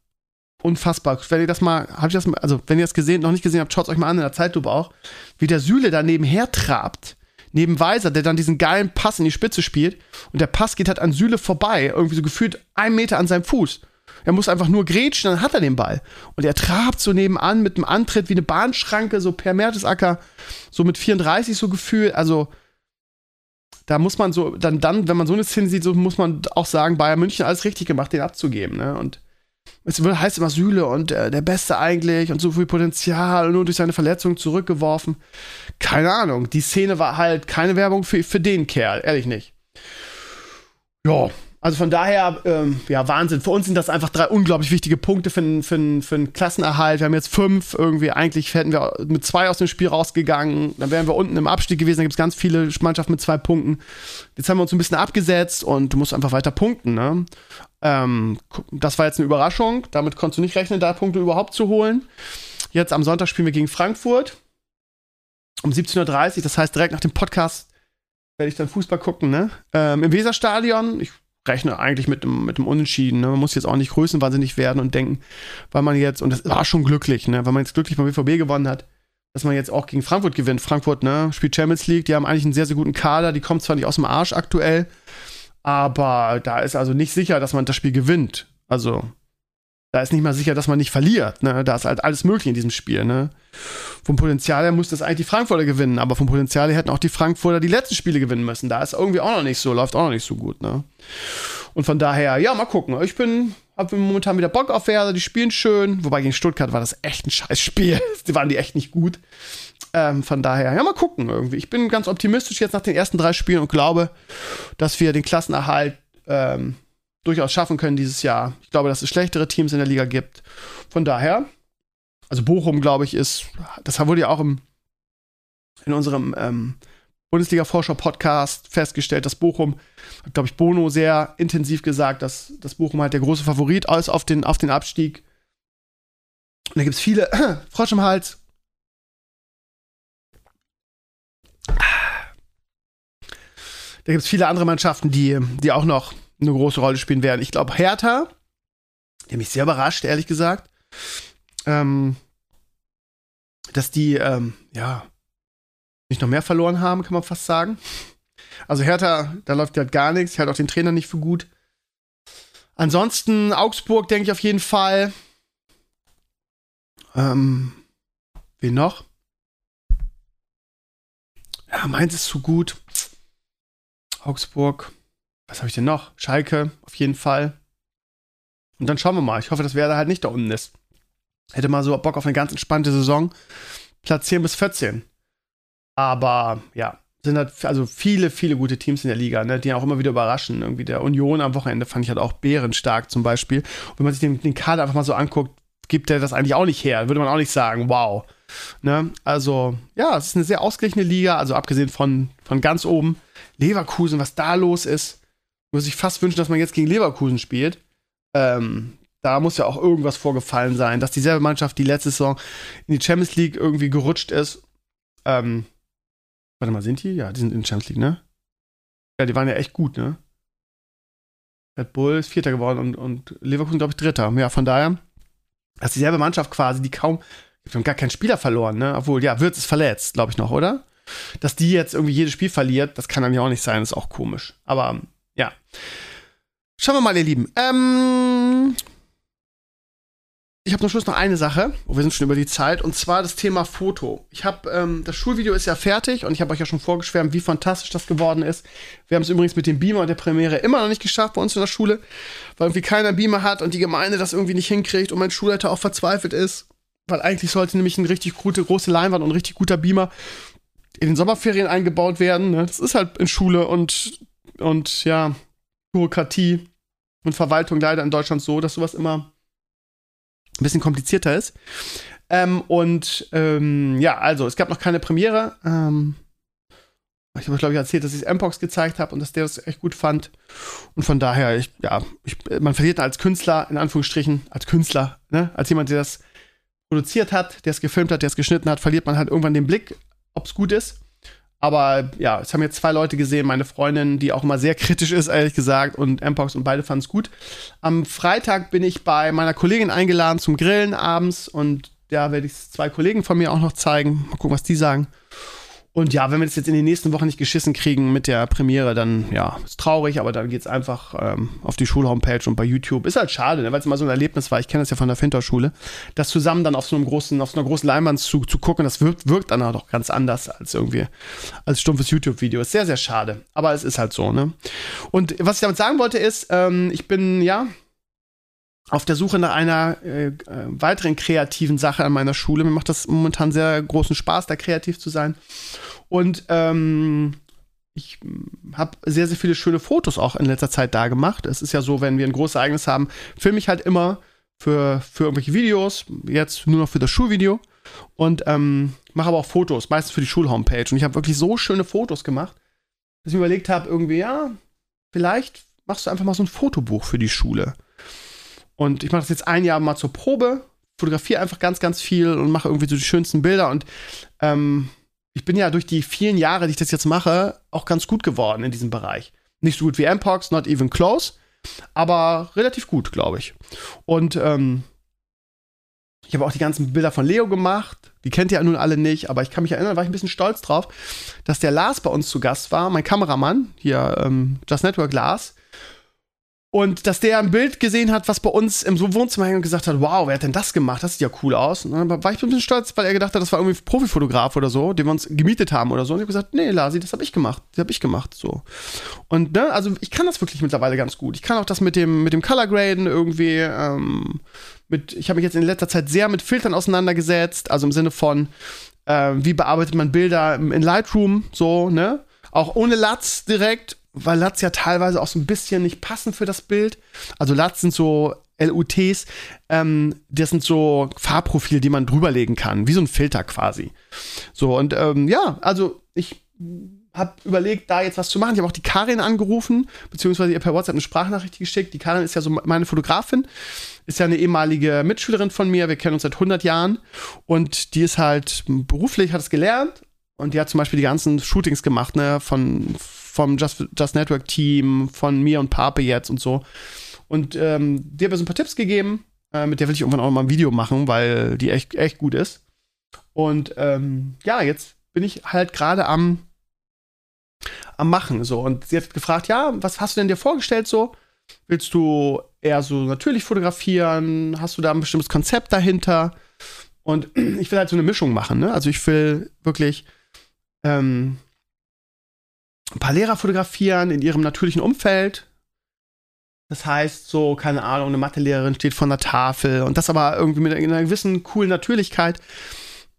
unfassbar. Wenn ihr das mal, hab ich das mal, also wenn ihr das gesehen, noch nicht gesehen habt, schaut euch mal an in der Zeitlupe auch, wie der Süle da nebenher trabt, neben Weiser, der dann diesen geilen Pass in die Spitze spielt und der Pass geht halt an Süle vorbei, irgendwie so gefühlt einen Meter an seinem Fuß. Er muss einfach nur grätschen, dann hat er den Ball. Und er trabt so nebenan mit einem Antritt wie eine Bahnschranke, so per Mertesacker, so mit 34 so Gefühl. Also, da muss man so, dann, dann, wenn man so eine Szene sieht, so muss man auch sagen, Bayern München alles richtig gemacht, den abzugeben. Ne? Und es heißt immer Süle und äh, der Beste eigentlich und so viel Potenzial und nur durch seine Verletzung zurückgeworfen. Keine Ahnung. Die Szene war halt keine Werbung für, für den Kerl, ehrlich nicht. Ja, also von daher, ähm, ja, Wahnsinn. Für uns sind das einfach drei unglaublich wichtige Punkte für, für, für einen Klassenerhalt. Wir haben jetzt fünf, irgendwie, eigentlich hätten wir mit zwei aus dem Spiel rausgegangen. Dann wären wir unten im Abstieg gewesen. Da gibt es ganz viele Mannschaften mit zwei Punkten. Jetzt haben wir uns ein bisschen abgesetzt und du musst einfach weiter punkten, ne? Ähm, das war jetzt eine Überraschung. Damit konntest du nicht rechnen, da Punkte überhaupt zu holen. Jetzt am Sonntag spielen wir gegen Frankfurt um 17.30 Uhr. Das heißt, direkt nach dem Podcast werde ich dann Fußball gucken, ne? Ähm, Im Weserstadion. Ich rechne eigentlich mit dem, mit dem Unentschieden. Ne? Man muss jetzt auch nicht größenwahnsinnig werden und denken, weil man jetzt, und das war schon glücklich, ne? weil man jetzt glücklich beim BVB gewonnen hat, dass man jetzt auch gegen Frankfurt gewinnt. Frankfurt, ne, spielt Champions League, die haben eigentlich einen sehr, sehr guten Kader, die kommen zwar nicht aus dem Arsch aktuell, aber da ist also nicht sicher, dass man das Spiel gewinnt. Also, da ist nicht mal sicher, dass man nicht verliert. Ne? Da ist halt alles möglich in diesem Spiel. Ne? Vom Potenzial her muss das eigentlich die Frankfurter gewinnen, aber vom Potenzial her hätten auch die Frankfurter die letzten Spiele gewinnen müssen. Da ist irgendwie auch noch nicht so, läuft auch noch nicht so gut. Ne? Und von daher, ja, mal gucken. Ich bin, habe momentan wieder Bock auf Werder, die spielen schön. Wobei gegen Stuttgart war das echt ein scheiß Spiel. <laughs> die waren die echt nicht gut. Ähm, von daher, ja, mal gucken irgendwie. Ich bin ganz optimistisch jetzt nach den ersten drei Spielen und glaube, dass wir den Klassenerhalt ähm, durchaus schaffen können dieses Jahr. Ich glaube, dass es schlechtere Teams in der Liga gibt. Von daher, also Bochum, glaube ich, ist, das wurde ja auch im, in unserem ähm, Bundesliga-Vorschau-Podcast festgestellt, dass Bochum, glaube ich, Bono sehr intensiv gesagt, dass, dass Bochum halt der große Favorit ist auf den, auf den Abstieg. Und da gibt es viele, <clears throat> Frosch im Hals. Da gibt es viele andere Mannschaften, die, die auch noch eine große Rolle spielen werden. Ich glaube, Hertha, der mich sehr überrascht, ehrlich gesagt, ähm, dass die, ähm, ja, nicht noch mehr verloren haben, kann man fast sagen. Also Hertha, da läuft halt gar nichts. Ich halte auch den Trainer nicht für gut. Ansonsten Augsburg, denke ich auf jeden Fall. Ähm, wen noch? Ja, Mainz ist zu gut. Augsburg was habe ich denn noch? Schalke, auf jeden Fall. Und dann schauen wir mal. Ich hoffe, dass Werder halt nicht da unten ist. Hätte mal so Bock auf eine ganz entspannte Saison. Platz 10 bis 14. Aber ja, sind halt also viele, viele gute Teams in der Liga, ne, die auch immer wieder überraschen. Irgendwie der Union am Wochenende fand ich halt auch bärenstark zum Beispiel. Und wenn man sich den, den Kader einfach mal so anguckt, gibt der das eigentlich auch nicht her. Würde man auch nicht sagen, wow. Ne? Also, ja, es ist eine sehr ausgeglichene Liga, also abgesehen von, von ganz oben. Leverkusen, was da los ist muss ich fast wünschen, dass man jetzt gegen Leverkusen spielt. Ähm, da muss ja auch irgendwas vorgefallen sein, dass dieselbe Mannschaft, die letzte Saison in die Champions League irgendwie gerutscht ist. Ähm, warte mal, sind die? Ja, die sind in der Champions League, ne? Ja, die waren ja echt gut, ne? Red Bull ist Vierter geworden und, und Leverkusen, glaube ich, Dritter. Ja, von daher, dass dieselbe Mannschaft quasi, die kaum, die haben gar keinen Spieler verloren, ne? Obwohl, ja, Wirtz ist verletzt, glaube ich noch, oder? Dass die jetzt irgendwie jedes Spiel verliert, das kann dann ja auch nicht sein, ist auch komisch. Aber ja. Schauen wir mal, ihr Lieben. Ähm, ich habe zum Schluss noch eine Sache. Oh, wir sind schon über die Zeit. Und zwar das Thema Foto. Ich habe, ähm, das Schulvideo ist ja fertig und ich habe euch ja schon vorgeschwärmt, wie fantastisch das geworden ist. Wir haben es übrigens mit dem Beamer und der Premiere immer noch nicht geschafft bei uns in der Schule, weil irgendwie keiner Beamer hat und die Gemeinde das irgendwie nicht hinkriegt und mein Schulleiter auch verzweifelt ist. Weil eigentlich sollte nämlich ein richtig gute, große Leinwand und ein richtig guter Beamer in den Sommerferien eingebaut werden. Ne? Das ist halt in Schule und und ja, Bürokratie und Verwaltung leider in Deutschland so, dass sowas immer ein bisschen komplizierter ist. Ähm, und ähm, ja, also es gab noch keine Premiere. Ähm, Ich habe, glaube ich, erzählt, dass ich Mpox gezeigt habe und dass der das echt gut fand. Und von daher, ich, ja, ich, man verliert als Künstler, in Anführungsstrichen, als Künstler, ne, als jemand, der das produziert hat, der es gefilmt hat, der es geschnitten hat, verliert man halt irgendwann den Blick, ob es gut ist. Aber ja, es haben jetzt zwei Leute gesehen, meine Freundin, die auch immer sehr kritisch ist, ehrlich gesagt, und Mpox und beide fanden es gut. Am Freitag bin ich bei meiner Kollegin eingeladen zum Grillen abends und da werde ich zwei Kollegen von mir auch noch zeigen. Mal gucken, was die sagen. Und ja, wenn wir das jetzt in den nächsten Wochen nicht geschissen kriegen mit der Premiere, dann ja, ist traurig, aber dann geht es einfach ähm, auf die Schulhomepage und bei YouTube. Ist halt schade, ne, weil es immer so ein Erlebnis war. Ich kenne das ja von der Finterschule. Das zusammen dann auf so einem großen, auf so einer großen Leinwand zu, zu gucken, das wirkt, wirkt dann auch doch ganz anders als irgendwie als stumpfes YouTube-Video. Ist sehr, sehr schade. Aber es ist halt so, ne? Und was ich damit sagen wollte ist, ähm, ich bin ja auf der Suche nach einer äh, äh, weiteren kreativen Sache an meiner Schule. Mir macht das momentan sehr großen Spaß, da kreativ zu sein. Und ähm, ich habe sehr, sehr viele schöne Fotos auch in letzter Zeit da gemacht. Es ist ja so, wenn wir ein großes Ereignis haben, filme ich halt immer für, für irgendwelche Videos, jetzt nur noch für das Schulvideo. Und ähm, mache aber auch Fotos, meistens für die Schulhomepage. Und ich habe wirklich so schöne Fotos gemacht, dass ich mir überlegt habe, irgendwie, ja, vielleicht machst du einfach mal so ein Fotobuch für die Schule. Und ich mache das jetzt ein Jahr mal zur Probe, fotografiere einfach ganz, ganz viel und mache irgendwie so die schönsten Bilder. Und ähm, ich bin ja durch die vielen Jahre, die ich das jetzt mache, auch ganz gut geworden in diesem Bereich. Nicht so gut wie Mpox, not even close, aber relativ gut, glaube ich. Und ähm, ich habe auch die ganzen Bilder von Leo gemacht. Die kennt ihr ja nun alle nicht, aber ich kann mich erinnern, war ich ein bisschen stolz drauf, dass der Lars bei uns zu Gast war, mein Kameramann, hier ähm, Just Network Lars. Und dass der ein Bild gesehen hat, was bei uns im Wohnzimmer hängt und gesagt hat, wow, wer hat denn das gemacht? Das sieht ja cool aus. Und dann war ich ein bisschen stolz, weil er gedacht hat, das war irgendwie ein Profifotograf oder so, den wir uns gemietet haben oder so. Und ich habe gesagt, nee, Lasi, das habe ich gemacht. Das habe ich gemacht. So. Und ne, also ich kann das wirklich mittlerweile ganz gut. Ich kann auch das mit dem, mit dem Color Graden irgendwie, ähm, mit, ich habe mich jetzt in letzter Zeit sehr mit Filtern auseinandergesetzt, also im Sinne von, äh, wie bearbeitet man Bilder in Lightroom, so, ne? Auch ohne Latz direkt weil LUTs ja teilweise auch so ein bisschen nicht passen für das Bild. Also LUTs sind so LUTs, ähm, das sind so Farbprofile, die man drüberlegen kann, wie so ein Filter quasi. So, und ähm, ja, also ich habe überlegt, da jetzt was zu machen. Ich habe auch die Karin angerufen, beziehungsweise ihr per WhatsApp eine Sprachnachricht geschickt. Die Karin ist ja so meine Fotografin, ist ja eine ehemalige Mitschülerin von mir. Wir kennen uns seit 100 Jahren und die ist halt beruflich, hat es gelernt und die hat zum Beispiel die ganzen Shootings gemacht, ne, von vom Just, Just Network Team, von mir und Pape jetzt und so. Und ähm, die hat mir so ein paar Tipps gegeben. Äh, mit der will ich irgendwann auch mal ein Video machen, weil die echt, echt gut ist. Und ähm, ja, jetzt bin ich halt gerade am, am Machen. So. Und sie hat gefragt, ja, was hast du denn dir vorgestellt so? Willst du eher so natürlich fotografieren? Hast du da ein bestimmtes Konzept dahinter? Und <clears throat> ich will halt so eine Mischung machen, ne? Also ich will wirklich ähm, ein paar Lehrer fotografieren in ihrem natürlichen Umfeld. Das heißt, so, keine Ahnung, eine Mathelehrerin steht vor einer Tafel und das aber irgendwie mit einer gewissen coolen Natürlichkeit.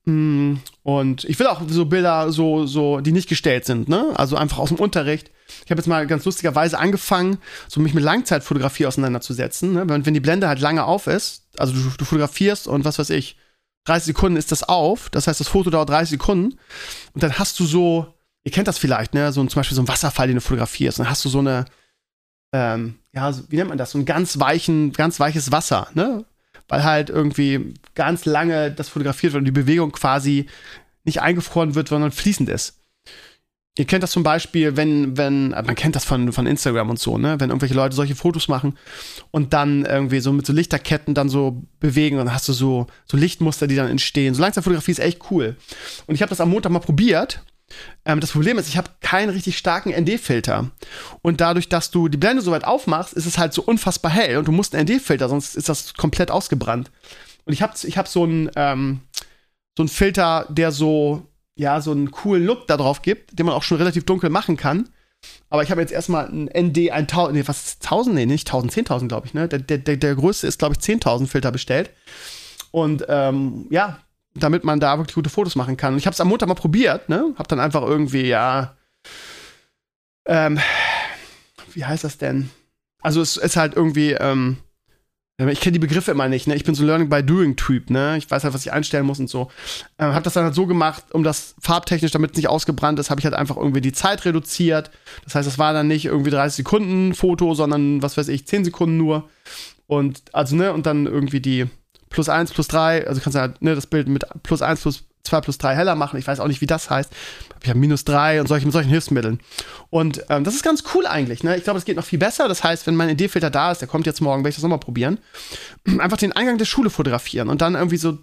Mm, und ich will auch so Bilder, so, so, die nicht gestellt sind, ne? Also einfach aus dem Unterricht. Ich habe jetzt mal ganz lustigerweise angefangen, so mich mit Langzeitfotografie auseinanderzusetzen. Ne? Wenn, wenn die Blende halt lange auf ist, also du, du fotografierst und was weiß ich, 30 Sekunden ist das auf, das heißt, das Foto dauert 30 Sekunden und dann hast du so ihr kennt das vielleicht, ne? So ein, zum Beispiel so ein Wasserfall, den du fotografierst. Dann hast du so eine, ähm, ja, wie nennt man das? So ein ganz weichen, ganz weiches Wasser, ne? Weil halt irgendwie ganz lange das fotografiert wird und die Bewegung quasi nicht eingefroren wird, sondern fließend ist. Ihr kennt das zum Beispiel, wenn, wenn, man kennt das von, von Instagram und so, ne? Wenn irgendwelche Leute solche Fotos machen und dann irgendwie so mit so Lichterketten dann so bewegen und dann hast du so, so Lichtmuster, die dann entstehen. So Langzeitfotografie ist echt cool. Und ich habe das am Montag mal probiert ähm, das Problem ist, ich habe keinen richtig starken ND-Filter. Und dadurch, dass du die Blende so weit aufmachst, ist es halt so unfassbar hell und du musst einen ND-Filter, sonst ist das komplett ausgebrannt. Und ich habe ich hab so einen ähm, so einen Filter, der so ja so einen coolen Look da drauf gibt, den man auch schon relativ dunkel machen kann. Aber ich habe jetzt erstmal einen ND 1000, nee, was 1000, nee, nicht 1000, 10.000, glaube ich, ne? Der, der, der größte ist, glaube ich, 10.000 Filter bestellt. Und ähm, ja, damit man da wirklich gute Fotos machen kann. Und ich habe es am Montag mal probiert, ne? Hab dann einfach irgendwie, ja, ähm, wie heißt das denn? Also es ist halt irgendwie, ähm, ich kenne die Begriffe immer nicht, ne? Ich bin so Learning by Doing-Typ, ne? Ich weiß halt, was ich einstellen muss und so. Ähm, hab das dann halt so gemacht, um das farbtechnisch, damit es nicht ausgebrannt ist, habe ich halt einfach irgendwie die Zeit reduziert. Das heißt, es war dann nicht irgendwie 30 Sekunden Foto, sondern was weiß ich, 10 Sekunden nur. Und also, ne, und dann irgendwie die plus 1, plus 3, also kannst du halt, ne, das Bild mit plus 1, plus 2 plus 3 heller machen. Ich weiß auch nicht, wie das heißt. Ich habe minus 3 und solche, mit solchen Hilfsmitteln. Und ähm, das ist ganz cool eigentlich. Ne? Ich glaube, es geht noch viel besser. Das heißt, wenn mein Idee-Filter da ist, der kommt jetzt morgen, werde ich das nochmal probieren. <clears throat> Einfach den Eingang der Schule fotografieren und dann irgendwie so,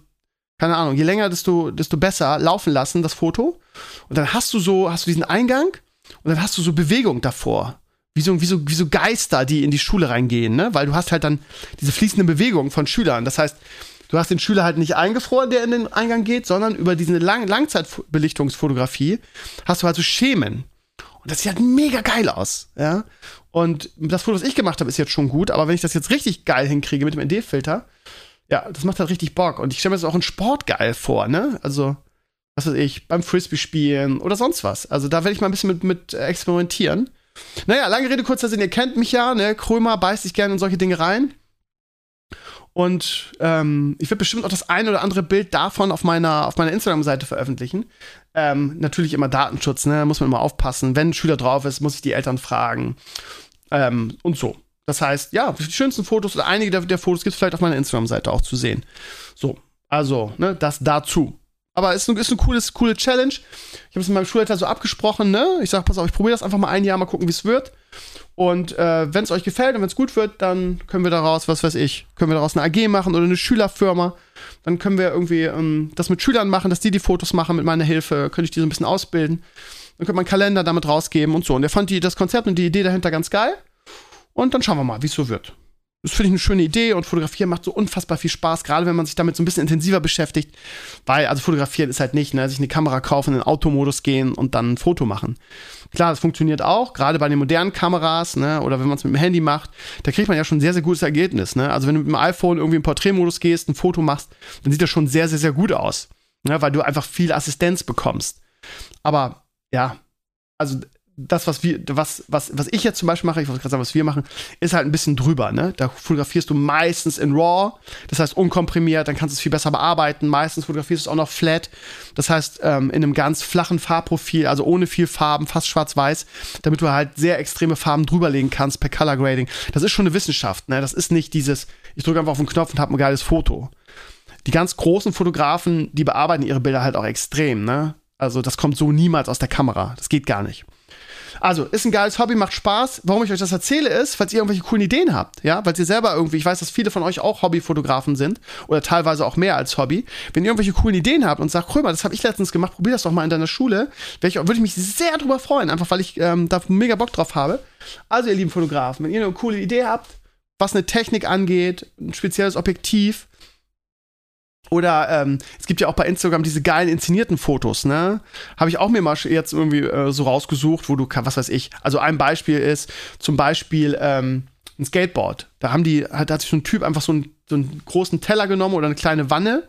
keine Ahnung, je länger, desto, desto besser laufen lassen, das Foto. Und dann hast du so, hast du diesen Eingang und dann hast du so Bewegung davor. Wie so, wie, so, wie so Geister, die in die Schule reingehen, ne? Weil du hast halt dann diese fließende Bewegung von Schülern. Das heißt, du hast den Schüler halt nicht eingefroren, der in den Eingang geht, sondern über diese Lang Langzeitbelichtungsfotografie hast du halt so Schemen. Und das sieht halt mega geil aus, ja. Und das Foto, was ich gemacht habe, ist jetzt schon gut, aber wenn ich das jetzt richtig geil hinkriege mit dem ND-Filter, ja, das macht halt richtig Bock. Und ich stelle mir das auch in Sport geil vor, ne? Also, was weiß ich, beim Frisbee spielen oder sonst was. Also da werde ich mal ein bisschen mit, mit experimentieren. Naja, lange Rede, kurzer Sinn, ihr kennt mich ja, ne? Krömer beißt sich gerne in solche Dinge rein. Und ähm, ich werde bestimmt auch das ein oder andere Bild davon auf meiner, auf meiner Instagram-Seite veröffentlichen. Ähm, natürlich immer Datenschutz, ne? Muss man immer aufpassen. Wenn ein Schüler drauf ist, muss ich die Eltern fragen. Ähm, und so. Das heißt, ja, die schönsten Fotos oder einige der, der Fotos gibt es vielleicht auf meiner Instagram-Seite auch zu sehen. So, also, ne, das dazu. Aber es ist, ist eine cooles, coole Challenge. Ich habe es mit meinem Schulleiter so abgesprochen, ne? Ich sage, pass auf, ich probiere das einfach mal ein Jahr, mal gucken, wie es wird. Und äh, wenn es euch gefällt und wenn es gut wird, dann können wir daraus, was weiß ich, können wir daraus eine AG machen oder eine Schülerfirma. Dann können wir irgendwie ähm, das mit Schülern machen, dass die die Fotos machen mit meiner Hilfe. Könnte ich die so ein bisschen ausbilden. Dann könnte man einen Kalender damit rausgeben und so. Und er fand die, das Konzept und die Idee dahinter ganz geil. Und dann schauen wir mal, wie es so wird. Das finde ich eine schöne Idee und Fotografieren macht so unfassbar viel Spaß, gerade wenn man sich damit so ein bisschen intensiver beschäftigt. Weil, also Fotografieren ist halt nicht, ne, sich eine Kamera kaufen, in den Automodus gehen und dann ein Foto machen. Klar, das funktioniert auch, gerade bei den modernen Kameras, ne, oder wenn man es mit dem Handy macht, da kriegt man ja schon ein sehr, sehr gutes Ergebnis, ne. Also wenn du mit dem iPhone irgendwie im Porträtmodus gehst, ein Foto machst, dann sieht das schon sehr, sehr, sehr gut aus. Ne, weil du einfach viel Assistenz bekommst. Aber, ja, also das, was wir, was, was, was ich jetzt zum Beispiel mache, ich wollte gerade sagen, was wir machen, ist halt ein bisschen drüber, ne? Da fotografierst du meistens in RAW, das heißt unkomprimiert, dann kannst du es viel besser bearbeiten. Meistens fotografierst du es auch noch flat, das heißt ähm, in einem ganz flachen Farbprofil, also ohne viel Farben, fast schwarz-weiß, damit du halt sehr extreme Farben drüberlegen kannst per Color Grading. Das ist schon eine Wissenschaft, ne? Das ist nicht dieses, ich drücke einfach auf den Knopf und habe ein geiles Foto. Die ganz großen Fotografen, die bearbeiten ihre Bilder halt auch extrem, ne? Also das kommt so niemals aus der Kamera. Das geht gar nicht. Also, ist ein geiles Hobby, macht Spaß. Warum ich euch das erzähle, ist, falls ihr irgendwelche coolen Ideen habt, ja, weil ihr selber irgendwie, ich weiß, dass viele von euch auch Hobbyfotografen sind oder teilweise auch mehr als Hobby. Wenn ihr irgendwelche coolen Ideen habt und sagt, Krömer, das habe ich letztens gemacht, probier das doch mal in deiner Schule, würde ich mich sehr drüber freuen, einfach weil ich ähm, da mega Bock drauf habe. Also, ihr lieben Fotografen, wenn ihr eine coole Idee habt, was eine Technik angeht, ein spezielles Objektiv, oder ähm, es gibt ja auch bei Instagram diese geilen inszenierten Fotos, ne? Habe ich auch mir mal jetzt irgendwie äh, so rausgesucht, wo du, was weiß ich, also ein Beispiel ist zum Beispiel ähm, ein Skateboard. Da haben die, hat, hat sich so ein Typ einfach so, ein, so einen großen Teller genommen oder eine kleine Wanne,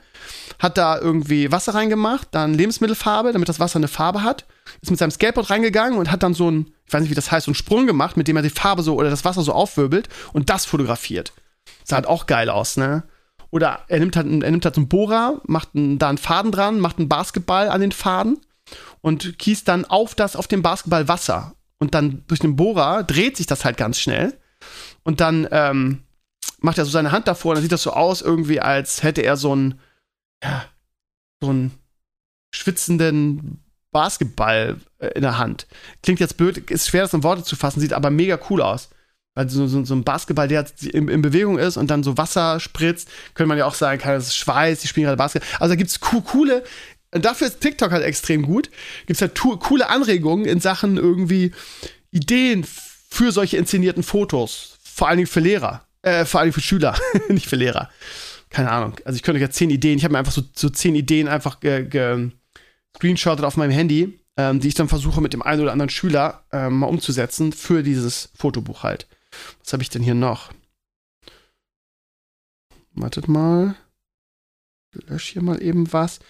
hat da irgendwie Wasser reingemacht, dann Lebensmittelfarbe, damit das Wasser eine Farbe hat, ist mit seinem Skateboard reingegangen und hat dann so ein, ich weiß nicht, wie das heißt, so einen Sprung gemacht, mit dem er die Farbe so oder das Wasser so aufwirbelt und das fotografiert. Sah halt auch geil aus, ne? Oder er nimmt halt, er nimmt halt so einen Bohrer, macht einen, da einen Faden dran, macht einen Basketball an den Faden und gießt dann auf das, auf dem Basketball Wasser. Und dann durch den Bohrer dreht sich das halt ganz schnell. Und dann ähm, macht er so seine Hand davor und dann sieht das so aus, irgendwie, als hätte er so einen, ja, so einen schwitzenden Basketball äh, in der Hand. Klingt jetzt blöd, ist schwer, das in Worte zu fassen, sieht aber mega cool aus. Also so, so, ein Basketball, der in, in, Bewegung ist und dann so Wasser spritzt, könnte man ja auch sagen, kann das Schweiß, die spielen gerade Basketball. Also da gibt es co coole, dafür ist TikTok halt extrem gut, gibt es halt coole Anregungen in Sachen irgendwie Ideen für solche inszenierten Fotos. Vor allen Dingen für Lehrer, äh, vor allen Dingen für Schüler, <laughs> nicht für Lehrer. Keine Ahnung. Also ich könnte euch ja zehn Ideen, ich habe mir einfach so, so zehn Ideen einfach ge, ge screenshottet auf meinem Handy, ähm, die ich dann versuche mit dem einen oder anderen Schüler ähm, mal umzusetzen für dieses Fotobuch halt. Was habe ich denn hier noch? Wartet mal. Lösch hier mal eben was.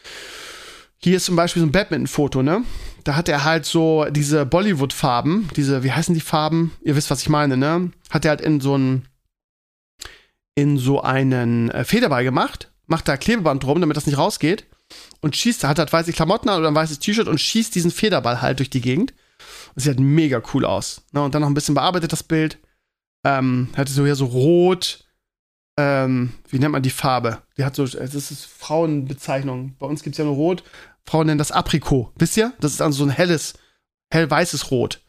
Hier ist zum Beispiel so ein Badminton-Foto, ne? Da hat er halt so diese Bollywood-Farben, diese, wie heißen die Farben? Ihr wisst, was ich meine, ne? Hat er halt in so ein, in so einen äh, Federball gemacht, macht da Klebeband drum, damit das nicht rausgeht und schießt, hat halt weiße Klamotten an oder ein weißes T-Shirt und schießt diesen Federball halt durch die Gegend. Das sieht halt mega cool aus. Ne? Und dann noch ein bisschen bearbeitet das Bild. Ähm, hatte so hier so rot, ähm, wie nennt man die Farbe? Die hat so, das ist Frauenbezeichnung. Bei uns gibt es ja nur rot. Frauen nennen das Aprikot. Wisst ihr? Das ist also so ein helles, hellweißes Rot.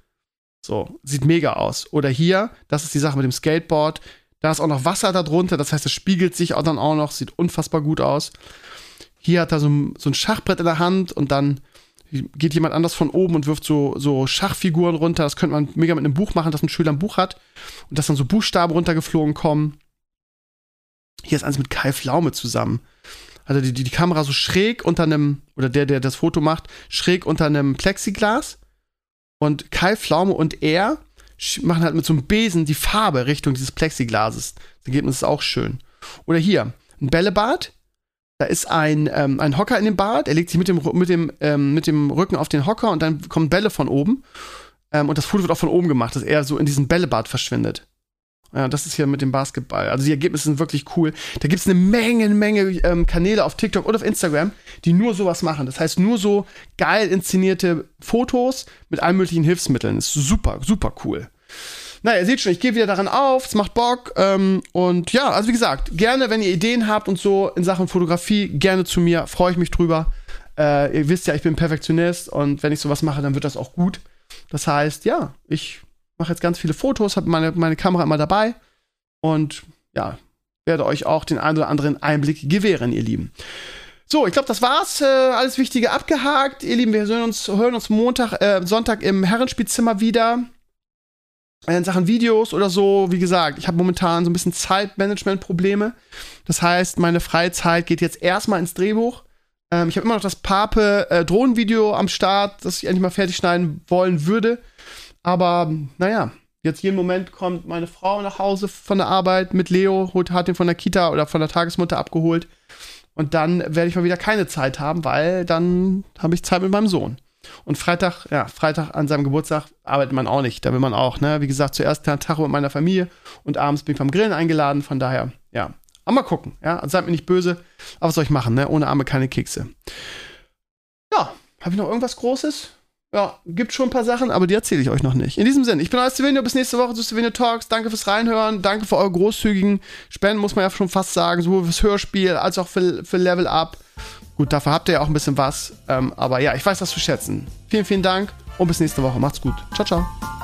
So, sieht mega aus. Oder hier, das ist die Sache mit dem Skateboard. Da ist auch noch Wasser darunter, das heißt, es spiegelt sich auch dann auch noch, sieht unfassbar gut aus. Hier hat er so so ein Schachbrett in der Hand und dann geht jemand anders von oben und wirft so, so Schachfiguren runter. Das könnte man mega mit einem Buch machen, das ein Schüler ein Buch hat. Und dass dann so Buchstaben runtergeflogen kommen. Hier ist eins mit Kai Flaume zusammen. Also die, die, die Kamera so schräg unter einem, oder der, der das Foto macht, schräg unter einem Plexiglas. Und Kai Flaume und er machen halt mit so einem Besen die Farbe Richtung dieses Plexiglases. Das Ergebnis ist auch schön. Oder hier, ein Bällebad. Da ist ein, ähm, ein Hocker in dem Bad. Er legt sich mit dem, mit, dem, ähm, mit dem Rücken auf den Hocker und dann kommen Bälle von oben. Ähm, und das Foto wird auch von oben gemacht, dass er so in diesem Bällebad verschwindet. Ja, das ist hier mit dem Basketball. Also die Ergebnisse sind wirklich cool. Da gibt es eine Menge, Menge ähm, Kanäle auf TikTok und auf Instagram, die nur sowas machen. Das heißt, nur so geil inszenierte Fotos mit allen möglichen Hilfsmitteln. Ist super, super cool. Na, ihr seht schon, ich gehe wieder daran auf, es macht Bock. Ähm, und ja, also wie gesagt, gerne, wenn ihr Ideen habt und so in Sachen Fotografie, gerne zu mir, freue ich mich drüber. Äh, ihr wisst ja, ich bin Perfektionist und wenn ich sowas mache, dann wird das auch gut. Das heißt, ja, ich mache jetzt ganz viele Fotos, habe meine, meine Kamera immer dabei und ja, werde euch auch den einen oder anderen Einblick gewähren, ihr Lieben. So, ich glaube, das war's. Äh, alles Wichtige abgehakt. Ihr Lieben, wir hören uns, hören uns Montag, äh, Sonntag im Herrenspielzimmer wieder. Äh, in Sachen Videos oder so, wie gesagt, ich habe momentan so ein bisschen Zeitmanagement-Probleme. Das heißt, meine Freizeit geht jetzt erstmal ins Drehbuch. Ähm, ich habe immer noch das Pape äh, am Start, das ich endlich mal fertig schneiden wollen würde. Aber naja, jetzt jeden Moment kommt meine Frau nach Hause von der Arbeit mit Leo, holt, hat ihn von der Kita oder von der Tagesmutter abgeholt. Und dann werde ich mal wieder keine Zeit haben, weil dann habe ich Zeit mit meinem Sohn. Und Freitag, ja, Freitag an seinem Geburtstag arbeitet man auch nicht. Da will man auch, ne? Wie gesagt, zuerst einen Tag mit meiner Familie und abends bin ich beim Grillen eingeladen. Von daher, ja. Aber mal gucken, ja. Also seid mir nicht böse. Aber was soll ich machen, ne? Ohne Arme keine Kekse. Ja, habe ich noch irgendwas Großes? Ja, gibt schon ein paar Sachen, aber die erzähle ich euch noch nicht. In diesem Sinne, ich bin euer Stevenio, bis nächste Woche zu Stevenio Talks. Danke fürs Reinhören, danke für eure großzügigen Spenden, muss man ja schon fast sagen, sowohl fürs Hörspiel als auch für, für Level Up. Gut, dafür habt ihr ja auch ein bisschen was, ähm, aber ja, ich weiß das zu schätzen. Vielen, vielen Dank und bis nächste Woche. Macht's gut. Ciao, ciao.